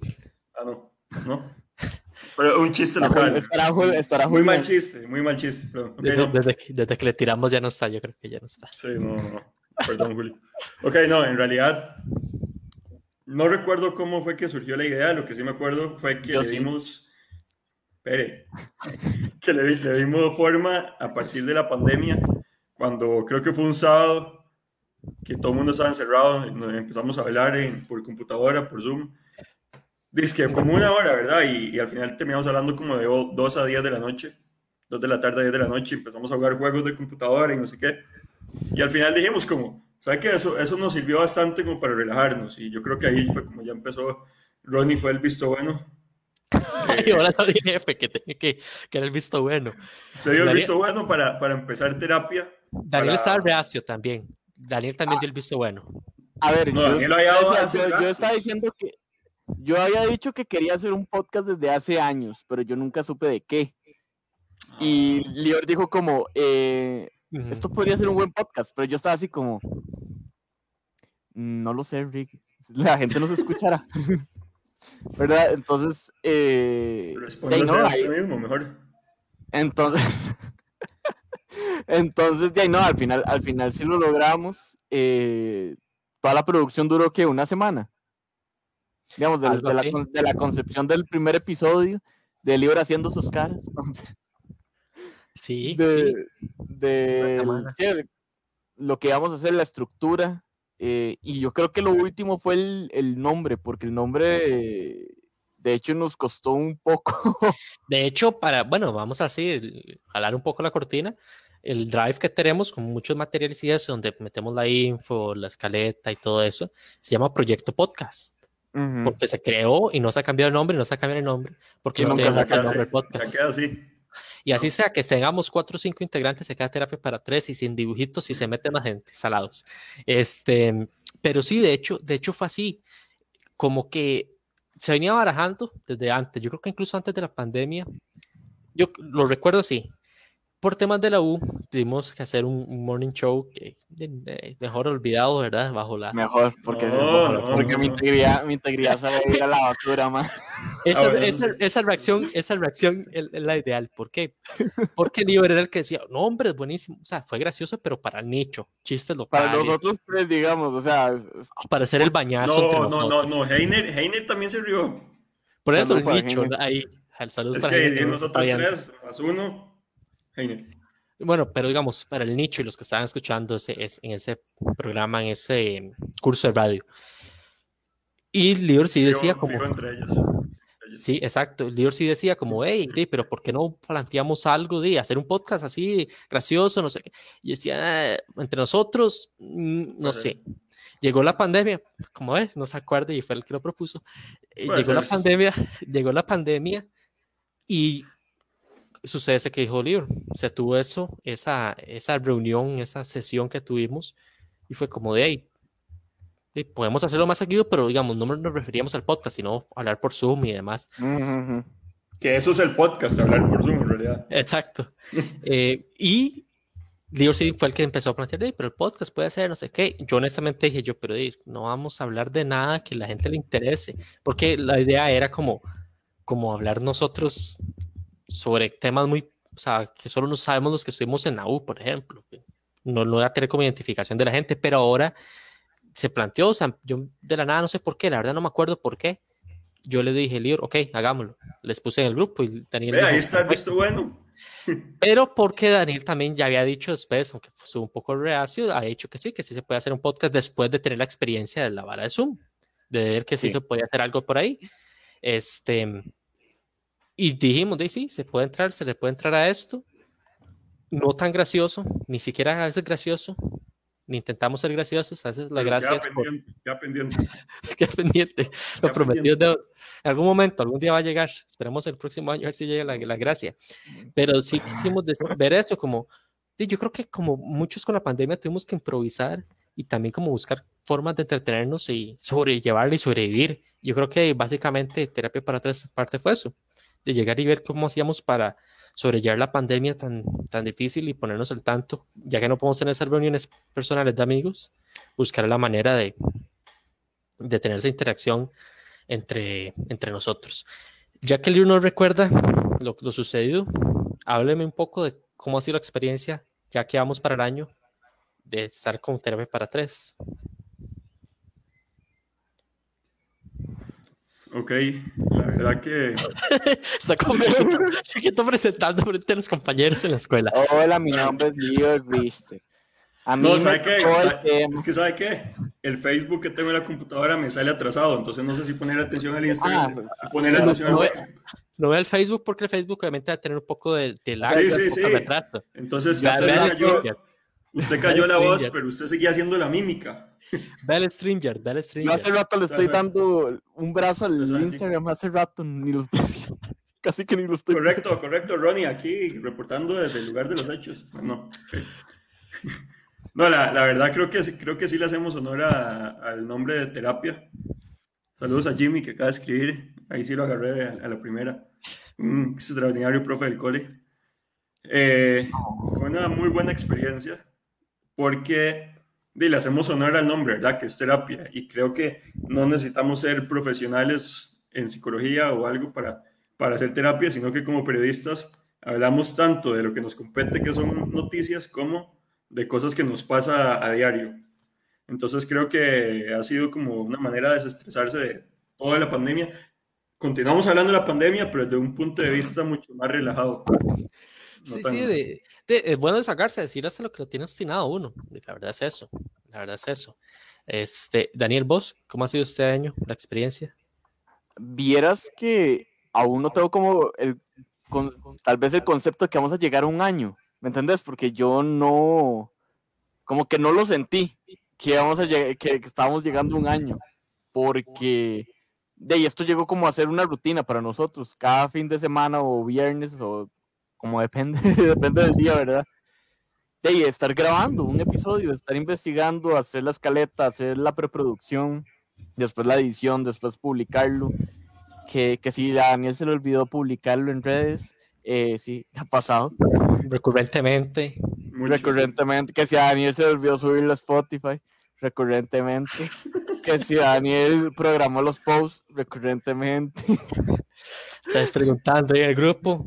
Ah, no. No. Pero un chiste local. estará, estará Muy mal Julio. chiste, muy mal chiste. Perdón. Ok, Desde, no. desde que, desde que le tiramos ya no está, yo creo que ya no está. Sí, no, no, no. Perdón, Juli. Ok, no, en realidad no recuerdo cómo fue que surgió la idea. Lo que sí me acuerdo fue que Yo le sí. dimos. Espere. que le, le dimos forma a partir de la pandemia, cuando creo que fue un sábado que todo el mundo estaba encerrado, nos empezamos a hablar en- por computadora, por Zoom. Dice que como una hora, ¿verdad? Y, y al final terminamos hablando como de 2 a 10 de la noche, 2 de la tarde a 10 de la noche, y empezamos a jugar juegos de computadora y no sé qué. Y al final dijimos como, ¿sabe qué? Eso, eso nos sirvió bastante como para relajarnos. Y yo creo que ahí fue como ya empezó, Ronnie fue el visto bueno. Y ahora soy el jefe que tenía que, que era el visto bueno. Se dio el Daniel- visto bueno para, para empezar terapia. Daniel Para- estaba reacio también. Daniel también dio el visto bueno. A ver, No, yo, Daniel lo había dado yo- yo- estaba diciendo que yo había dicho que quería hacer un podcast desde hace años, pero yo nunca supe de qué. Y Lior dijo como, eh, esto podría ser un buen podcast, pero yo estaba así como, "Mm, no lo sé, Rick, la gente nos escuchará. ¿Verdad? Entonces, eh, no, a usted mismo, mejor. entonces, entonces, ahí no, al final, al final sí lo logramos. eh, toda la producción duró que una semana. Digamos, de, de la, de la concepción del primer episodio, de Lior haciendo sus caras, Sí, de, sí, de lo que íbamos a hacer, la estructura. eh, y yo creo que lo último fue el, el nombre, porque el nombre, eh, de hecho, nos costó un poco. De hecho, para, bueno, vamos a así, jalar un poco la cortina. El drive que tenemos con muchos materiales y eso, donde metemos la info, la escaleta y todo eso, se llama Proyecto Podcast. Porque se creó y no se ha cambiado el nombre, no se ha cambiado el nombre, porque Y no tenemos se el nombre así, del podcast. ya queda así. Y así sea que tengamos cuatro o cinco integrantes, se queda terapia para tres y sin dibujitos y se mete más gente, salados. Este, pero sí, de hecho, de hecho fue así, como que se venía barajando desde antes, yo creo que incluso antes de la pandemia, yo lo recuerdo así. Por temas de la U, tuvimos que hacer un, un morning show que eh, mejor olvidado, ¿verdad? Bajo la... Mejor, porque, No, porque- no, mi no. integridad, mi integridad se va a ir a la basura, man. Esa, Ah, bueno, esa- sí. esa reacción, esa reacción es, es la ideal. ¿Por qué? Porque Lior era el que decía, no, hombre, es buenísimo. O sea, fue gracioso, pero para el nicho, chistes Para locales, nosotros tres, digamos, o sea, es- es- para hacer el bañazo entre No, no, no, nosotros. no. Heiner, Heiner también se rió. Por eso Salud el para nicho, Heiner. ahí, al saludo Es para que Heiner, nosotros tres, más uno, Heiner. Bueno, pero digamos, para el nicho y los que estaban escuchando ese, es- en ese programa, en ese em, curso de radio. Y Lior sí decía como... entre ellos. Sí, exacto. Lior sí decía como, hey, pero ¿por qué no planteamos algo de hacer un podcast así gracioso, no sé qué? Y yo decía, "Ah, entre nosotros, mm, no sé. Llegó la pandemia, como ves, no se acuerda y fue el que lo propuso. Eh, llegó la pandemia, llegó la pandemia y sucede ese que dijo Lior. Se tuvo eso, esa, esa reunión, esa sesión que tuvimos y fue como de, hey, di, podemos hacerlo más seguido, pero digamos, no nos referíamos al podcast, sino hablar por Zoom y demás. Ujú, ujú. Que eso es el podcast, hablar por Zoom en realidad. Exacto. Eh, y Lior sí fue el que empezó a plantear, "Ey, pero el podcast puede ser no sé qué. Yo honestamente dije yo, pero no vamos a hablar de nada que la gente le interese, porque la idea era como, como hablar nosotros sobre temas muy, o sea, que solo no sabemos los que estuvimos en la U, por ejemplo. No, no voy a tener como identificación de la gente, pero ahora se planteó, o sea, yo de la nada no sé por qué, la verdad no me acuerdo por qué. Yo le dije, Lior, ok, hagámoslo. Les puse en el grupo y Daniel Ve, ahí dijo, está el visto bueno. Pero porque Daniel también ya había dicho después, aunque fue un poco reacio, ha dicho que sí, que sí se puede hacer un podcast después de tener la experiencia de la vara de Zoom, de ver que sí, se podía hacer algo por ahí. Este, y dijimos, de sí, se puede entrar, se le puede entrar a esto. No tan gracioso, ni siquiera a veces gracioso, ni intentamos ser graciosos, a veces la gracia es pendiente, ya pendiente. queda pendiente. Lo prometido de, en algún momento, algún día va a llegar. Esperemos el próximo año a ver si llega la, la gracia. Pero sí quisimos ver eso como, yo creo que como muchos con la pandemia tuvimos que improvisar y también como buscar formas de entretenernos y sobrellevarla y sobrevivir. Yo creo que básicamente terapia para tres parte fue eso, de llegar y ver cómo hacíamos para sobrellevar la pandemia tan, tan difícil y ponernos al tanto, ya que no podemos tener esas reuniones personales de amigos, buscar la manera de, de tener esa interacción entre, entre nosotros. Ya que el libro recuerda lo, lo sucedido, hábleme un poco de cómo ha sido la experiencia, ya que vamos para el año, de estar con terapia para tres. Ok, la verdad que. Está como chiquito presentando frente a los compañeros en la escuela. Hola, mi nombre es Leo. A mí no, ¿sabe qué? Es que, ¿sabe qué? El Facebook que tengo en la computadora me sale atrasado, entonces no sé si poner atención al Instagram, ah, pues, poner atención no, al Facebook. No ve el Facebook porque el Facebook obviamente va a tener un poco de, de lag, sí, sí, sí. retraso. Entonces, usted cayó, usted cayó la voz, pero usted seguía haciendo la mímica. Al Stringer, al Stringer. Yo hace rato le estoy dando un brazo al Instagram, hace rato ni lo estoy Casi que ni lo estoy Correcto, correcto, Ronnie, aquí reportando desde el lugar de los hechos. No, no la, la, verdad creo que, creo que sí le hacemos honor al nombre de terapia. Saludos a Jimmy que acaba de escribir. Ahí sí lo agarré a, la primera. Un extraordinario profe del cole. Eh, fue una muy buena experiencia porque le hacemos honor al nombre, ¿verdad? Que es terapia. Y creo que no necesitamos ser profesionales en psicología o algo para, para hacer terapia, sino que como periodistas hablamos tanto de lo que nos compete, que son noticias, como de cosas que nos pasa a, diario. Entonces creo que ha sido como una manera de desestresarse de toda la pandemia. Continuamos hablando de la pandemia, pero desde un punto de vista mucho más relajado. Sí, sí, de, es bueno sacarse, decir hasta lo que lo tiene obstinado uno. La verdad es eso. La verdad es eso. Este, Daniel Vos, ¿cómo ha sido este año, la experiencia? Vieras que aún no tengo como el, tal vez el concepto de que vamos a llegar a un año, ¿me entendés? Porque yo no, como que no lo sentí, que, vamos a que, que estábamos llegando a un año, porque de ahí esto llegó como a ser una rutina para nosotros, cada fin de semana o viernes o como depende, depende del día, ¿verdad? De estar grabando un episodio, estar investigando, hacer la escaleta, hacer la preproducción, después la edición, después publicarlo. Que, que si a Daniel se le olvidó publicarlo en redes, eh, sí, ha pasado. Recurrentemente. recurrentemente. Que si a Daniel se le olvidó subirlo a Spotify, recurrentemente. que si Daniel programó los posts, recurrentemente. Estás preguntando en el grupo,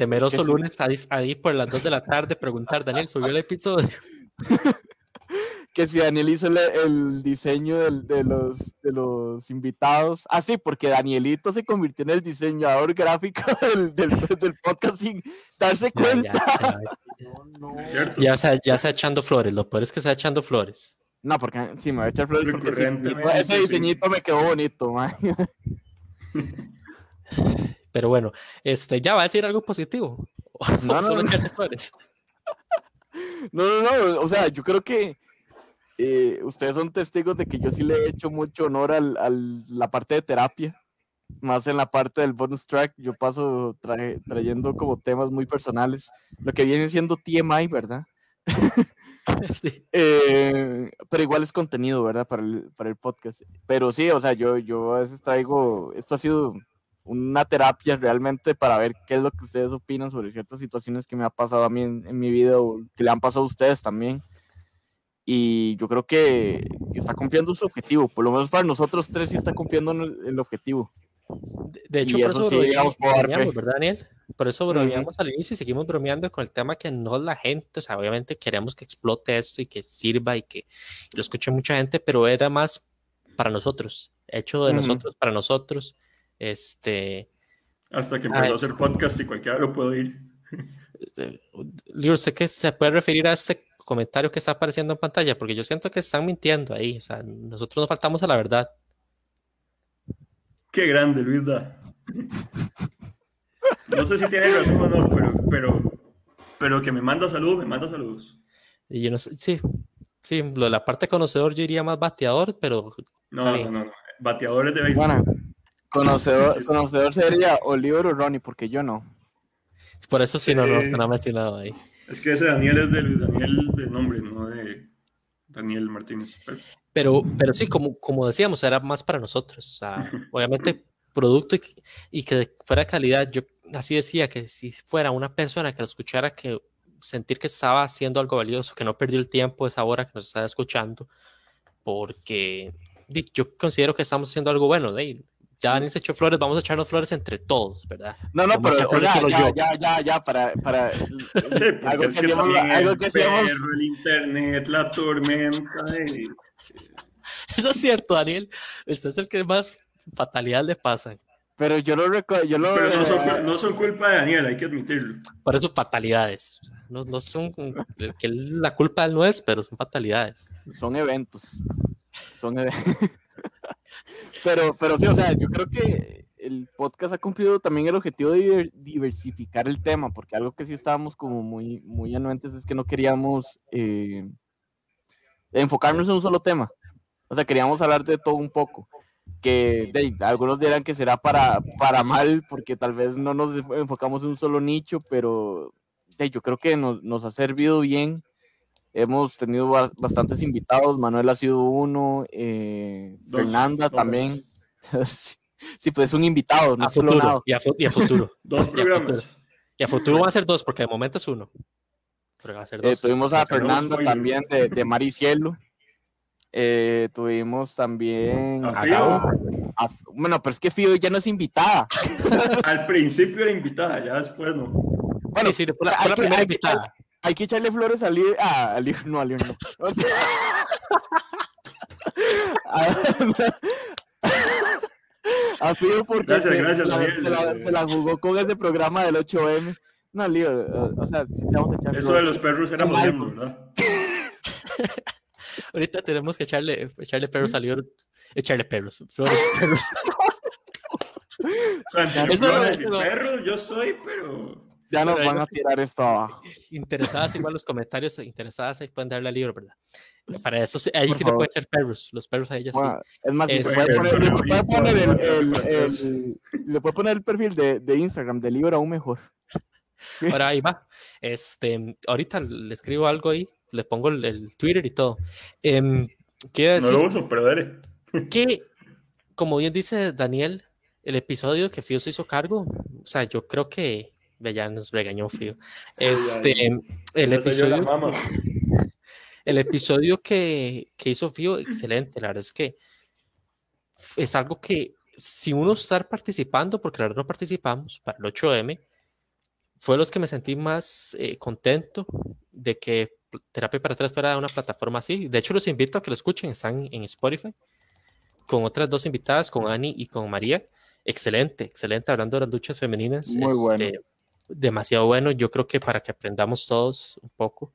Temeroso lunes ahí, por las 2 de la tarde preguntar, Daniel, ¿subió el episodio? que si Daniel hizo el, diseño de, los, de los invitados. Ah, sí, porque Danielito se convirtió en el diseñador gráfico del, del, podcast sin darse cuenta. Ya, se, ya se echando flores, lo peor es que se echando flores. No, porque sí, me voy a echar flores porque ese diseñito me quedó bonito, man. Pero bueno, este, ya va a decir algo positivo. No, no, no. no, no, o sea, yo creo que eh, ustedes son testigos de que yo sí le he hecho mucho honor a al, la parte de terapia, más en la parte del bonus track, yo paso trayendo como temas muy personales, lo que viene siendo TMI, ¿verdad? Sí. Eh, pero igual es contenido, ¿verdad? Para el, para el podcast. Pero sí, o sea, yo, yo a veces traigo, esto ha sido una terapia realmente para ver qué es lo que ustedes opinan sobre ciertas situaciones que me ha pasado a mí en, mi vida o que le han pasado a ustedes también. Y yo creo que está cumpliendo su objetivo, por lo menos para nosotros tres sí está cumpliendo el, objetivo. De, hecho, por eso, bromeamos, ¿verdad, Daniel? Por eso bromeamos al inicio y seguimos bromeando con el tema que no la gente, o sea, obviamente queremos que explote esto y que sirva y que lo escuche mucha gente, pero era más para nosotros, hecho de nosotros, para nosotros, este. Hasta que empezó a hacer podcast y cualquiera lo puede oír. Lior, ¿sé que se puede referir a este comentario que está apareciendo en pantalla? Porque yo siento que están mintiendo ahí. O sea, nosotros nos faltamos a la verdad. Qué grande, Luis da. No sé si tiene razón o no, pero, pero, pero que me manda saludos, me manda saludos. Y yo no sé, sí, sí, lo de la parte conocedor yo diría más bateador, pero. No, no, no, bateadores de béisbol. Bueno, conocedor, conocedor sería Oliver o Ronnie, porque yo no. Por eso sí, no, no, no, ha mencionado ahí. Es que ese Daniel es de Luis Daniel de nombre, no de Daniel Martínez. Pero, pero sí, como, como decíamos, era más para nosotros. O sea, obviamente producto y, y, que fuera calidad. Yo así decía que si fuera una persona que lo escuchara, que sentir que estaba haciendo algo valioso, que no perdió el tiempo esa hora que nos estaba escuchando, porque yo considero que estamos haciendo algo bueno. De ya Daniel se echó flores, vamos a echarnos flores entre todos, ¿verdad? No, no, pero ya, ya, ya, ya, ya, para, para sí, algo, que hacíamos, algo que hacíamos... El internet, la tormenta. Y... Eso es cierto, Daniel. Usted es el que más fatalidades le pasan. Pero yo lo recuerdo. Yo lo, Pero no son, no son, culpa de Daniel, hay que admitirlo. Por eso fatalidades. No, no son. Que la culpa no es, pero son fatalidades. Son eventos. Son eventos. pero, pero sí, o sea, yo creo que el podcast ha cumplido también el objetivo de diversificar el tema, porque algo que sí estábamos como muy, muy anuentes es que no queríamos eh, enfocarnos en un solo tema. O sea, queríamos hablar de todo un poco que de, algunos dirán que será para, para mal, porque tal vez no nos enfocamos en un solo nicho, pero de, yo creo que nos, nos, ha servido bien. Hemos tenido bastantes invitados, Manuel ha sido uno, eh, Fernanda también. sí, pues es un invitado, no a futuro, y, a, y, a, futuro. dos programas. Y a futuro van a ser dos, porque de momento es uno. Pero va a ser eh, dos. tuvimos a Fernanda también de, de Mar y Cielo. Eh, tuvimos también a Fío. bueno, pero es que Fío ya no es invitada. Al principio era invitada, ya después no. Bueno, sí, sí, fue la, fue la primera hay invitada. Que, hay que echarle flores al libro. Ah, no, al libro no. A Fío porque gracias, se, gracias, la, se, la, se, la, jugó con ese programa del 8M. No, lío, o sea, sí, vamos a echar Eso de los perros era jodiendo, ¿verdad? Ahorita tenemos que echarle, echarle perros a Lior, echarle perros, flores, perros. o sea, entre Eso- flores y eso- perros yo soy, pero... Ya nos Pero van a tirar esto abajo. Interesadas igual los comentarios, interesadas ahí pueden darle al libro, ¿verdad? Para eso sí- ahí Por sí le favor. pueden echar perros, los perros a ellas sí. Bueno, es más, Es- le puede poner, le puede poner el, el- el- le puede poner el perfil de, de Instagram de Libro aún mejor. Ahora ahí va. Este, ahorita le escribo algo ahí, le pongo el, el Twitter y todo. Em, quiero No decir lo uso, pero dale. que, como bien dice Daniel, el episodio que Fío se hizo cargo, o sea, yo creo que ya nos regañó Fío. Sí, ya, Este, ya. el Ya yo la episodio, mama. el episodio que, que hizo Fío, excelente. La verdad es que es algo que si uno estar participando, porque la verdad no participamos para el 8M, fue los que me sentí más eh, contento de que Terapia para Atrás fuera una plataforma así. De hecho, los invito a que lo escuchen, están en Spotify, con otras dos invitadas, con Ani y con María. Excelente, excelente, hablando de las luchas femeninas. Muy bueno. este, Demasiado bueno, yo creo que para que aprendamos todos un poco.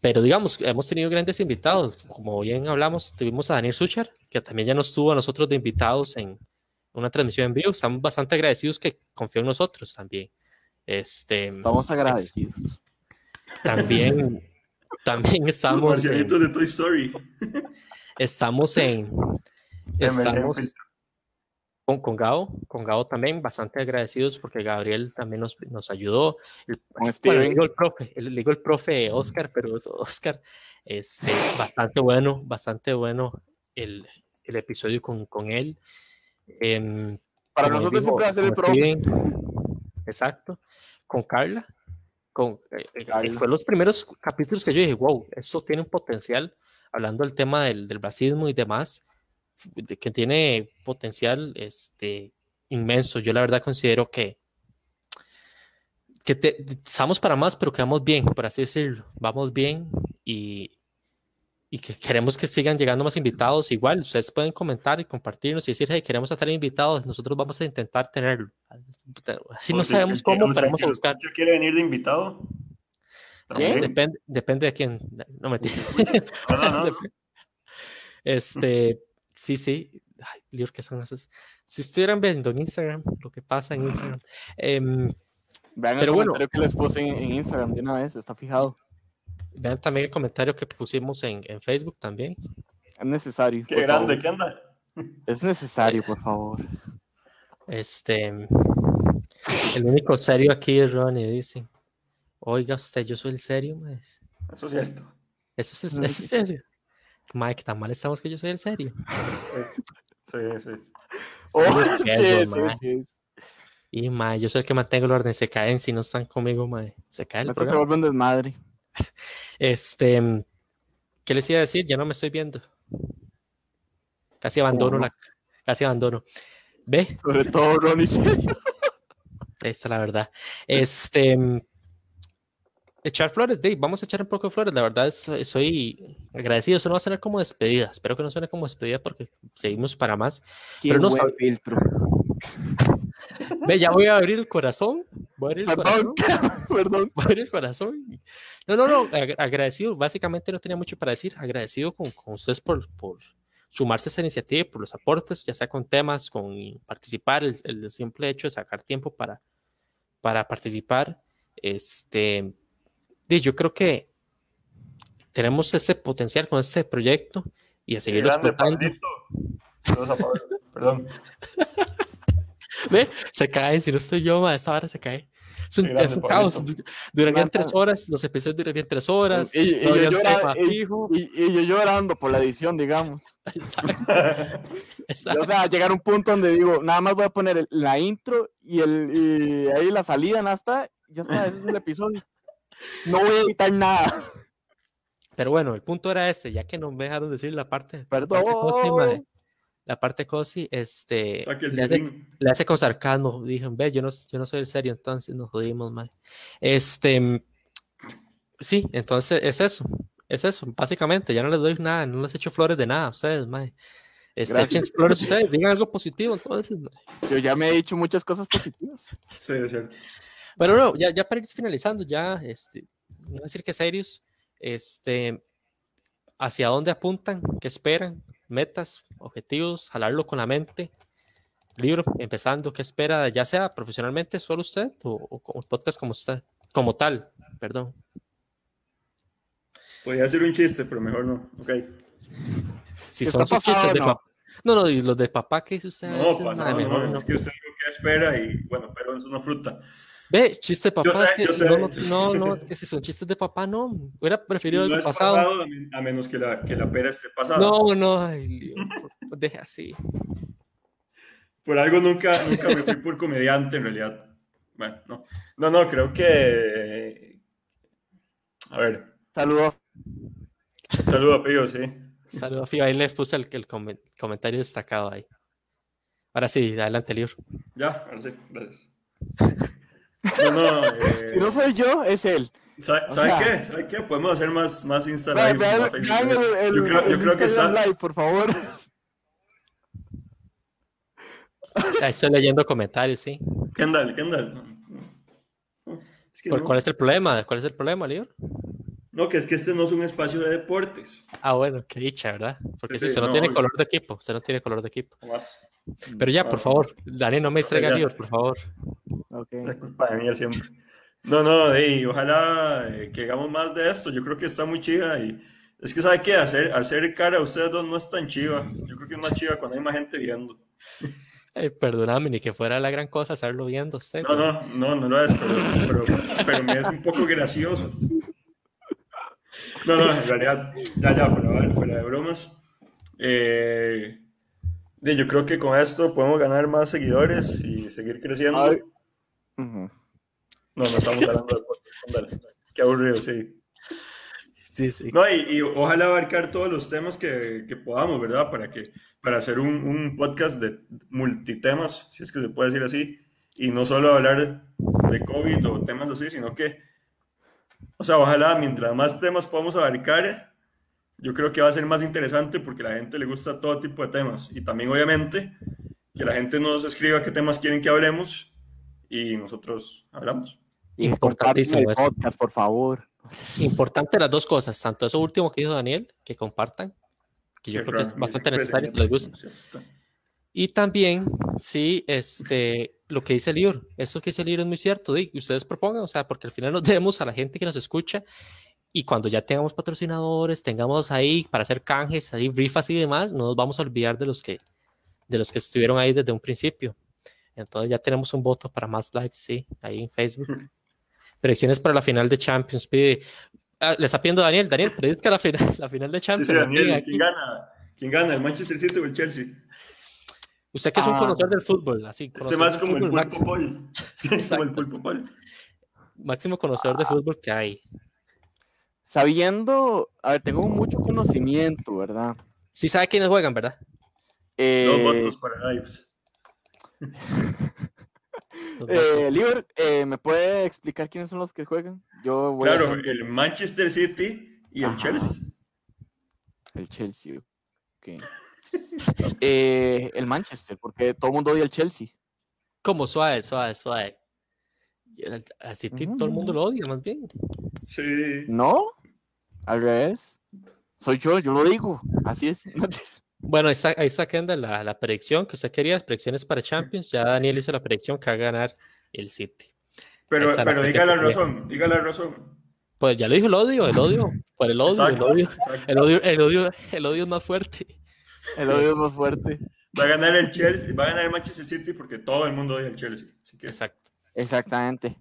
Pero digamos, hemos tenido grandes invitados. Como bien hablamos, tuvimos a Daniel Suchar, que también ya nos tuvo a nosotros de invitados en una transmisión en vivo. Estamos bastante agradecidos que confió en nosotros también. Este, Estamos agradecidos. también, también Los estamos en, marcianitos de Toy Story. estamos en, estamos MLM. Con, con Gao, con Gao también bastante agradecidos porque Gabriel también nos, nos ayudó. El, bueno, le digo el profe, le digo el profe Oscar, pero es Oscar, este, bastante bueno, bastante bueno el, el episodio con, con él. Em, Para nosotros va a ser el profe. Exacto. Con Carla. Con, eh, eh, Carla. fue los primeros capítulos que yo dije, wow, esto tiene un potencial, hablando del tema del, del racismo y demás, de que tiene potencial este, inmenso. Yo la verdad considero que, que te- estamos para más, pero que vamos bien, por así decirlo. Vamos bien y, y que queremos que sigan llegando más invitados. Igual, ustedes pueden comentar y compartirnos y decir, hey, queremos estar invitados, nosotros vamos a intentar tenerlo. Así no sabemos cómo, pero vamos a buscar. ¿Yo quiere venir de invitado? Depende, depende de quién. No me no, no, no. Este, sí, sí. Ay, Lior, ¿qué son esos? Si estuvieran viendo en Instagram, lo que pasa en Instagram. Eh, Vean pero el bueno, comentario que les puse en, Instagram de una vez, está fijado. Vean también el comentario que pusimos en, en Facebook también. Es necesario. Qué grande, ¿qué anda? Es necesario, por favor. Este. El único serio aquí es Ronnie, dice. Oiga usted, yo soy el serio, más. Eso es cierto. Eso es, eso es serio. Mike, tan mal estamos que yo soy el serio. Sí, sí. Oh, sí, sí, Y ma, yo soy el que mantengo el orden. Se caen si no están conmigo, ma. Se cae el programa. se vuelven desmadre. Este, ¿qué les iba a decir? Ya no me estoy viendo. Casi abandono la, casi abandono. Ve. Sobre todo Ronnie. Esta es la verdad. Este, echar flores, Dave, vamos a echar un poco de flores. La verdad es, soy agradecido. Eso no va a sonar como despedida. Espero que no suene como despedida porque seguimos para más. pero no filtro. Ve, ya voy a abrir el corazón. Voy a abrir el corazón. Perdón. Voy a abrir el corazón. No, no, no. Agradecido. Básicamente no tenía mucho para decir. Agradecido con, con ustedes por, por sumarse a esta iniciativa, por los aportes, ya sea con temas, con participar, el, el simple hecho de sacar tiempo para, para participar. Este, yo creo que tenemos este potencial con este proyecto y a seguirlo explotando. Perdón. Ve, se cae, si no estoy yo, a esta hora se cae. Es un, es un caos. Durarían tres horas, los episodios durarían tres horas. Y, y, yo, llora, y, y, yo llorando por la edición, digamos. Exacto. O sea, llegar a un punto donde digo, nada más voy a poner la intro y, el, y ahí la salida, nada está, ya está, ese es el episodio. No voy a editar nada. Pero bueno, el punto era este, ya que no me dejaron decir la parte. Perdón. La parte cosi, este, le hace, con sarcasmo. Dije, ve, yo no, yo no soy el serio, entonces nos jodimos, mal. Este, sí, entonces es eso, es eso, básicamente. Ya no les doy nada, no les echo flores de nada a ustedes, mae. Este, echen flores ustedes, digan algo positivo, entonces. Yo ya me he dicho muchas cosas positivas. Sí, es cierto. Pero no, ya, ya para ir finalizando, ya, este, no decir que serios, este, hacia dónde apuntan, qué esperan, metas, objetivos, jalarlo con la mente, libro, empezando, qué espera, ya sea profesionalmente solo usted o, o podcast como usted, como tal, perdón. Podría hacer un chiste, pero mejor no, ok. Si son sus chistes de papá. No, no, y los de papá, ¿qué dice usted? No, pasa, no, mejor no, es que usted lo que espera y bueno, pero es una fruta. Ve, chiste de papá. es que, no, no, es que si son chistes de papá, no. Hubiera preferido no el pasado. pasado. A menos que la, que la pera esté pasada. No, no, ay, deje así. Por algo nunca, nunca me fui por comediante, en realidad. Bueno, no. No, no, creo que. A ver. Saludos. Saludos, Fío, sí. Saludos, Fío. Ahí les puse el, el comentario destacado ahí. Ahora sí, adelante, Lior. Ya, ahora sí, gracias. No, no, eh... Si no soy yo, es él. ¿Sabe, qué? ¿Sabe qué? Podemos hacer más, más Insta Live. yo creo, yo creo que está. Live, por favor. Ahí estoy leyendo comentarios, sí. Kendall, Kendall. Es que ¿Cuál es el problema? ¿Cuál es el problema, Lior? No, que es que este no es un espacio de deportes. Ah, bueno, qué dicha, ¿verdad? Porque si sí, se no, tiene color de equipo, se no tiene color de equipo. Pero ya, por favor, Dani, no me distraiga, Lior, por favor. Okay. La culpa de mí siempre. No, no, y ojalá eh, que hagamos más de esto. Yo creo que está muy chiva y es que, ¿sabe qué? Hacer, hacer cara a ustedes dos no es tan chiva. Yo creo que es más chiva cuando hay más gente viendo. Eh, perdóname, ni que fuera la gran cosa hacerlo viendo usted. No, no, no, no lo es, pero, pero, me es un poco gracioso. No, no, en realidad, ya, ya, fuera, fuera de bromas. Eh, yo creo que con esto podemos ganar más seguidores y seguir creciendo. No, no estamos hablando de podcast. Qué aburrido, sí. Sí, sí. No, y, ojalá abarcar todos los temas que, que, podamos, ¿verdad? Para, que, para hacer un, un, podcast de multitemas, si es que se puede decir así, y no solo hablar de COVID o temas así, sino que, o sea, ojalá mientras más temas podamos abarcar, yo creo que va a ser más interesante porque a la gente le gusta todo tipo de temas. Y también, obviamente, que la gente nos escriba qué temas quieren que hablemos y nosotros hablamos. Y Importantísimo el podcast, por favor. Importante las dos cosas, tanto eso último que dijo Daniel, que compartan, que yo Qué creo que es bastante necesario, eh, les gusta. Y también, sí, este, lo que dice el libro, eso que dice el libro es muy cierto, que ustedes propongan, o sea, porque al final nos debemos a la gente que nos escucha y cuando ya tengamos patrocinadores, tengamos ahí para hacer canjes, ahí rifas y demás, no nos vamos a olvidar de los que, de los que estuvieron ahí desde un principio. Entonces ya tenemos un voto para más lives, sí, ahí en Facebook. Predicciones para la final de Champions, pide. Ah, le está pidiendo Daniel, Daniel, predizca la final, la final de Sí, Champions. sí, la Daniel. ¿quién gana? ¿Quién gana? ¿El Manchester City o el Chelsea? Usted que es un Ah. conocedor del fútbol, así. Este más como el fútbol, pulpo pol. Sí, es como el pulpo pol. máximo conocedor de fútbol que hay. Sabiendo, a ver, tengo mucho conocimiento, ¿verdad? Sí sabe quiénes juegan, ¿verdad? Eh, Dos votos para Lives. Los eh, Liber, eh, ¿me puede explicar quiénes son los que juegan? Yo voy Claro, a el Manchester City y el Ajá. Chelsea. el Chelsea. ok. Eh, el Manchester, porque todo el mundo odia el Chelsea. Como suave, suave, suave. Al City todo el mundo lo odia, más bien. Sí. ¿No? Al revés. Soy yo, yo lo digo. Así es. Bueno, ahí está, ahí está Kendall, la, la predicción que usted quería, las predicciones para Champions. Ya Daniel hizo la predicción que va a ganar el City. Pero, Esa es la pero diga la razón, diga la razón. Pues ya lo dijo el odio, el odio, por el odio, el odio, el odio, el odio, el odio es más fuerte. El odio es más fuerte. Va a ganar el Chelsea, va a ganar el Manchester City porque todo el mundo odia el Chelsea. Así que Exacto. Exactamente.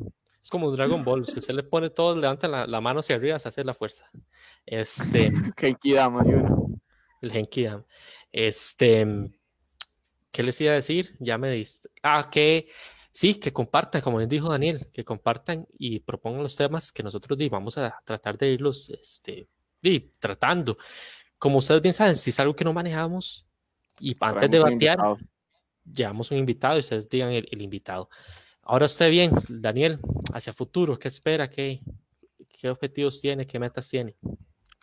Es como Dragon Ball. Si usted le pone todo, levanta la, la mano hacia arriba, se hace la fuerza. Este, Genki Dama, y uno. el Genki Dama. Este, ¿qué les iba a decir? Ya me diste. Ah, que sí, que compartan, como bien dijo Daniel, que compartan y propongan los temas que nosotros vamos a tratar de irlos este, di, tratando. Como ustedes bien saben, si es algo que no manejamos y antes de Traemos un batear, llevamos un invitado y ustedes digan el, el invitado. Ahora usted bien, Daniel, hacia futuro, ¿qué espera? ¿Qué, qué objetivos tiene? ¿Qué metas tiene?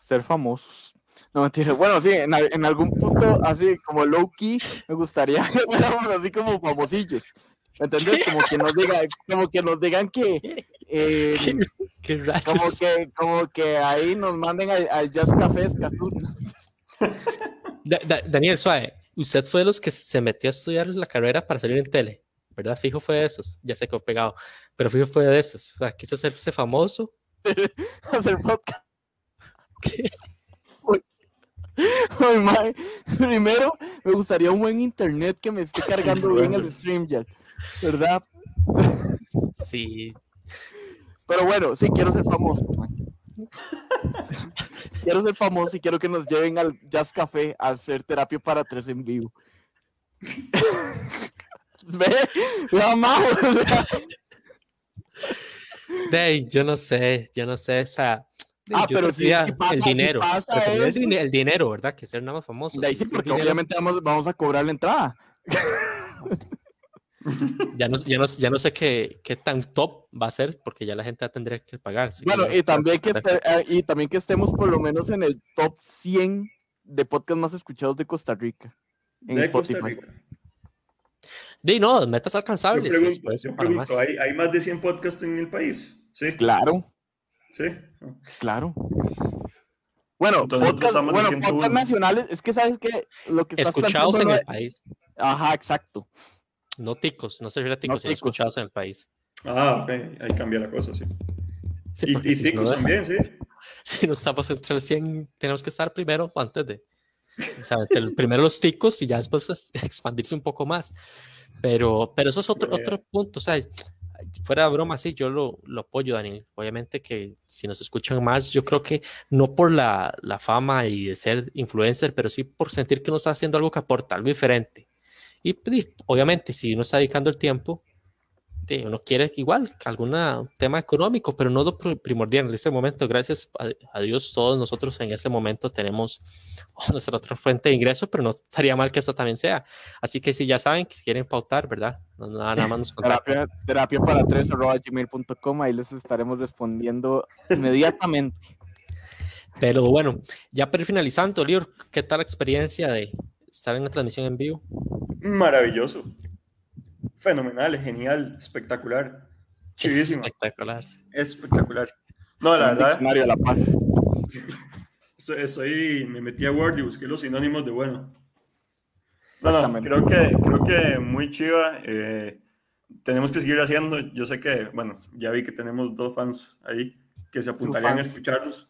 Ser famosos. No mentira. Bueno, sí, en, al- en algún punto, así como low key, me gustaría que fuéramos así como famosillos. ¿Me entendés? Como que nos digan, como que nos digan que, eh, como que, como que ahí nos manden al, Jazz Café Escazú. Da- da- Daniel, suave, usted fue de los que se metió a estudiar la carrera para salir en tele, ¿verdad? Fijo fue de esos, ya se quedó pegado, pero fijo fue de esos, o sea, quiso hacerse famoso. hacer podcast. Uy, mae. Primero, me gustaría un buen internet que me esté cargando bien el stream ya, ¿verdad? Sí, Pero bueno, sí, quiero ser famoso. quiero ser famoso y quiero que nos lleven al Jazz Café a hacer terapia para tres en vivo. Ve, la majo, o sea, de ahí, yo no sé, yo no sé, o sea, Ah, yo pero si pasa- el si dinero, pasa el, dinero, ¿verdad? Que ser nada más famoso. de ahí sí, sí, sí, porque dinero. obviamente vamos, vamos a cobrar la entrada. Ya no, ya no, ya no sé qué, qué tan top va a ser, porque ya la gente tendría que pagar. que Bueno, y también, que eh, y también que estemos por lo menos en el top 100 de podcasts más escuchados de Costa Rica. En de Costa Spotify. Rica. Di, no, metas Yo alcanzables. y pregunto, después yo para más. pregunto, ¿hay, ¿hay más de 100 podcasts en el país? Sí, Claro, sí. Claro. Bueno, Entonces, nosotros podcast, estamos de bueno, 101. podcast nacionales, es que sabes que lo que Escuchados en el no es- país. Ajá, exacto. No ticos, no se refiere a ticos, sino ticos. escuchados en el país. Ah, ok, ahí cambia la cosa, sí. Sí, y y si, no, ticos también, sí. si no estamos entre los 100, tenemos que estar primero antes de. O sea, primero los ticos y ya después es- expandirse un poco más. Pero, pero eso es otro, otro punto. O sea, fuera de broma, sí, yo lo, lo apoyo, Daniel. Obviamente que si nos escuchan más, yo creo que no por la, la fama y de ser influencer, pero sí por sentir que uno está haciendo algo que aporta, algo diferente. Y pues, obviamente, si uno está dedicando el tiempo, sí, uno quiere igual algún tema económico, pero no lo pri- primordial en este momento. Gracias a, a Dios, todos nosotros en este momento tenemos nuestra otra fuente de ingreso, pero no estaría mal que esta también sea. Así que si ya saben que quieren pautar, ¿verdad? No, nada, nada más nos. Terapia, terapia para tres gmail.com, ahí les estaremos respondiendo inmediatamente. Pero bueno, ya para ir finalizando, Lior, ¿qué tal la experiencia de estar en la transmisión en vivo? Maravilloso. Fenomenal, genial, espectacular. Chivísima. Espectacular. Espectacular. No, la verdad, diccionario a la estoy, estoy- me metí a Word y busqué los sinónimos de bueno. No, no, creo que, creo que muy chiva. eh, tenemos que seguir haciendo. Yo sé que, bueno, ya vi que tenemos dos fans ahí que se apuntarían a fans. escucharlos.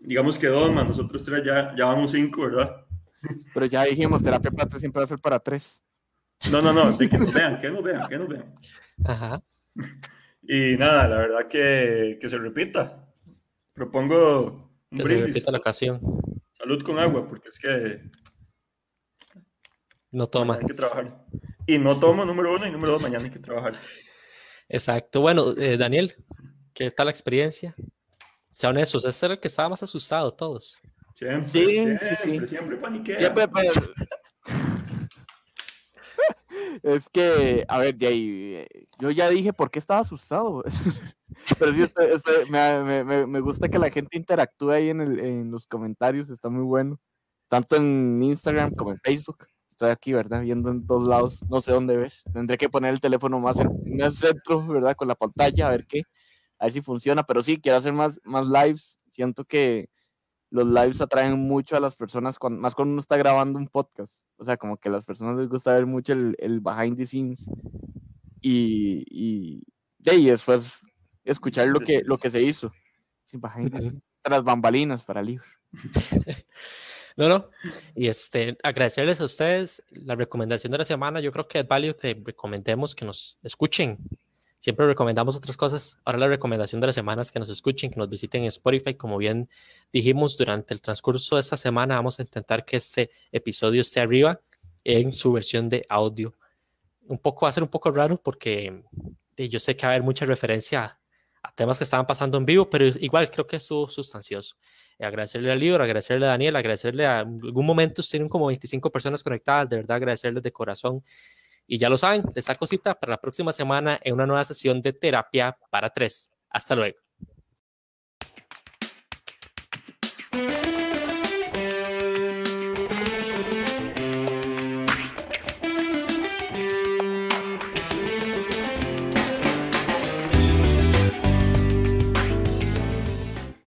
Digamos que dos, más nosotros tres ya, ya vamos cinco, ¿verdad? Pero ya dijimos, terapia para tres siempre va a ser para tres. No, no, no, de que nos vean, que nos vean, que nos vean. Ajá. Y nada, la verdad que, que se repita. Propongo un Que se brindis. repita la ocasión. Salud con agua, porque es que No toma. hay que trabajar. Y no tomo número uno y número dos, mañana hay que trabajar. Exacto. Bueno, eh, Daniel, ¿qué tal la experiencia? Sean esos, este era el que estaba más asustado todos. Siempre, Sí, sí, siempre, sí. siempre paniquea. Siempre, pues, Es que, a ver, de ahí, eh, yo ya dije por qué estaba asustado. Pero sí, me, me- me- gusta que la gente interactúe ahí en, el- en los comentarios, está muy bueno. Tanto en Instagram como en Facebook. Estoy aquí, ¿verdad? Viendo en todos lados, no sé dónde ver. Tendré que poner el teléfono más en en el centro, ¿verdad? Con la pantalla, a ver qué, a ver si funciona. Pero sí, quiero hacer más, más lives. Siento que los lives atraen mucho a las personas, cuan- más cuando uno está grabando un podcast. O sea, como que a las personas les gusta ver mucho el, el behind the scenes y, y, de ahí después escuchar lo que, lo que se hizo. Sí, behind the scenes, tras bambalinas para libro. No, no. Y este, agradecerles a ustedes la recomendación de la semana. Yo creo que es válido que recomendemos que nos escuchen. Siempre recomendamos otras cosas. Ahora la recomendación de la semana es que nos escuchen, que nos visiten en Spotify. Como bien dijimos, durante el transcurso de esta semana vamos a intentar que este episodio esté arriba en su versión de audio. Un poco va a ser un poco raro porque eh, yo sé que va a haber mucha referencia a, temas que estaban pasando en vivo, pero igual creo que estuvo sustancioso. Eh, agradecerle al libro, agradecerle a Daniel, agradecerle a algún momento tienen como 25 personas conectadas, de verdad agradecerles de corazón. Y ya lo saben, les saco cita para la próxima semana en una nueva sesión de terapia para tres. Hasta luego.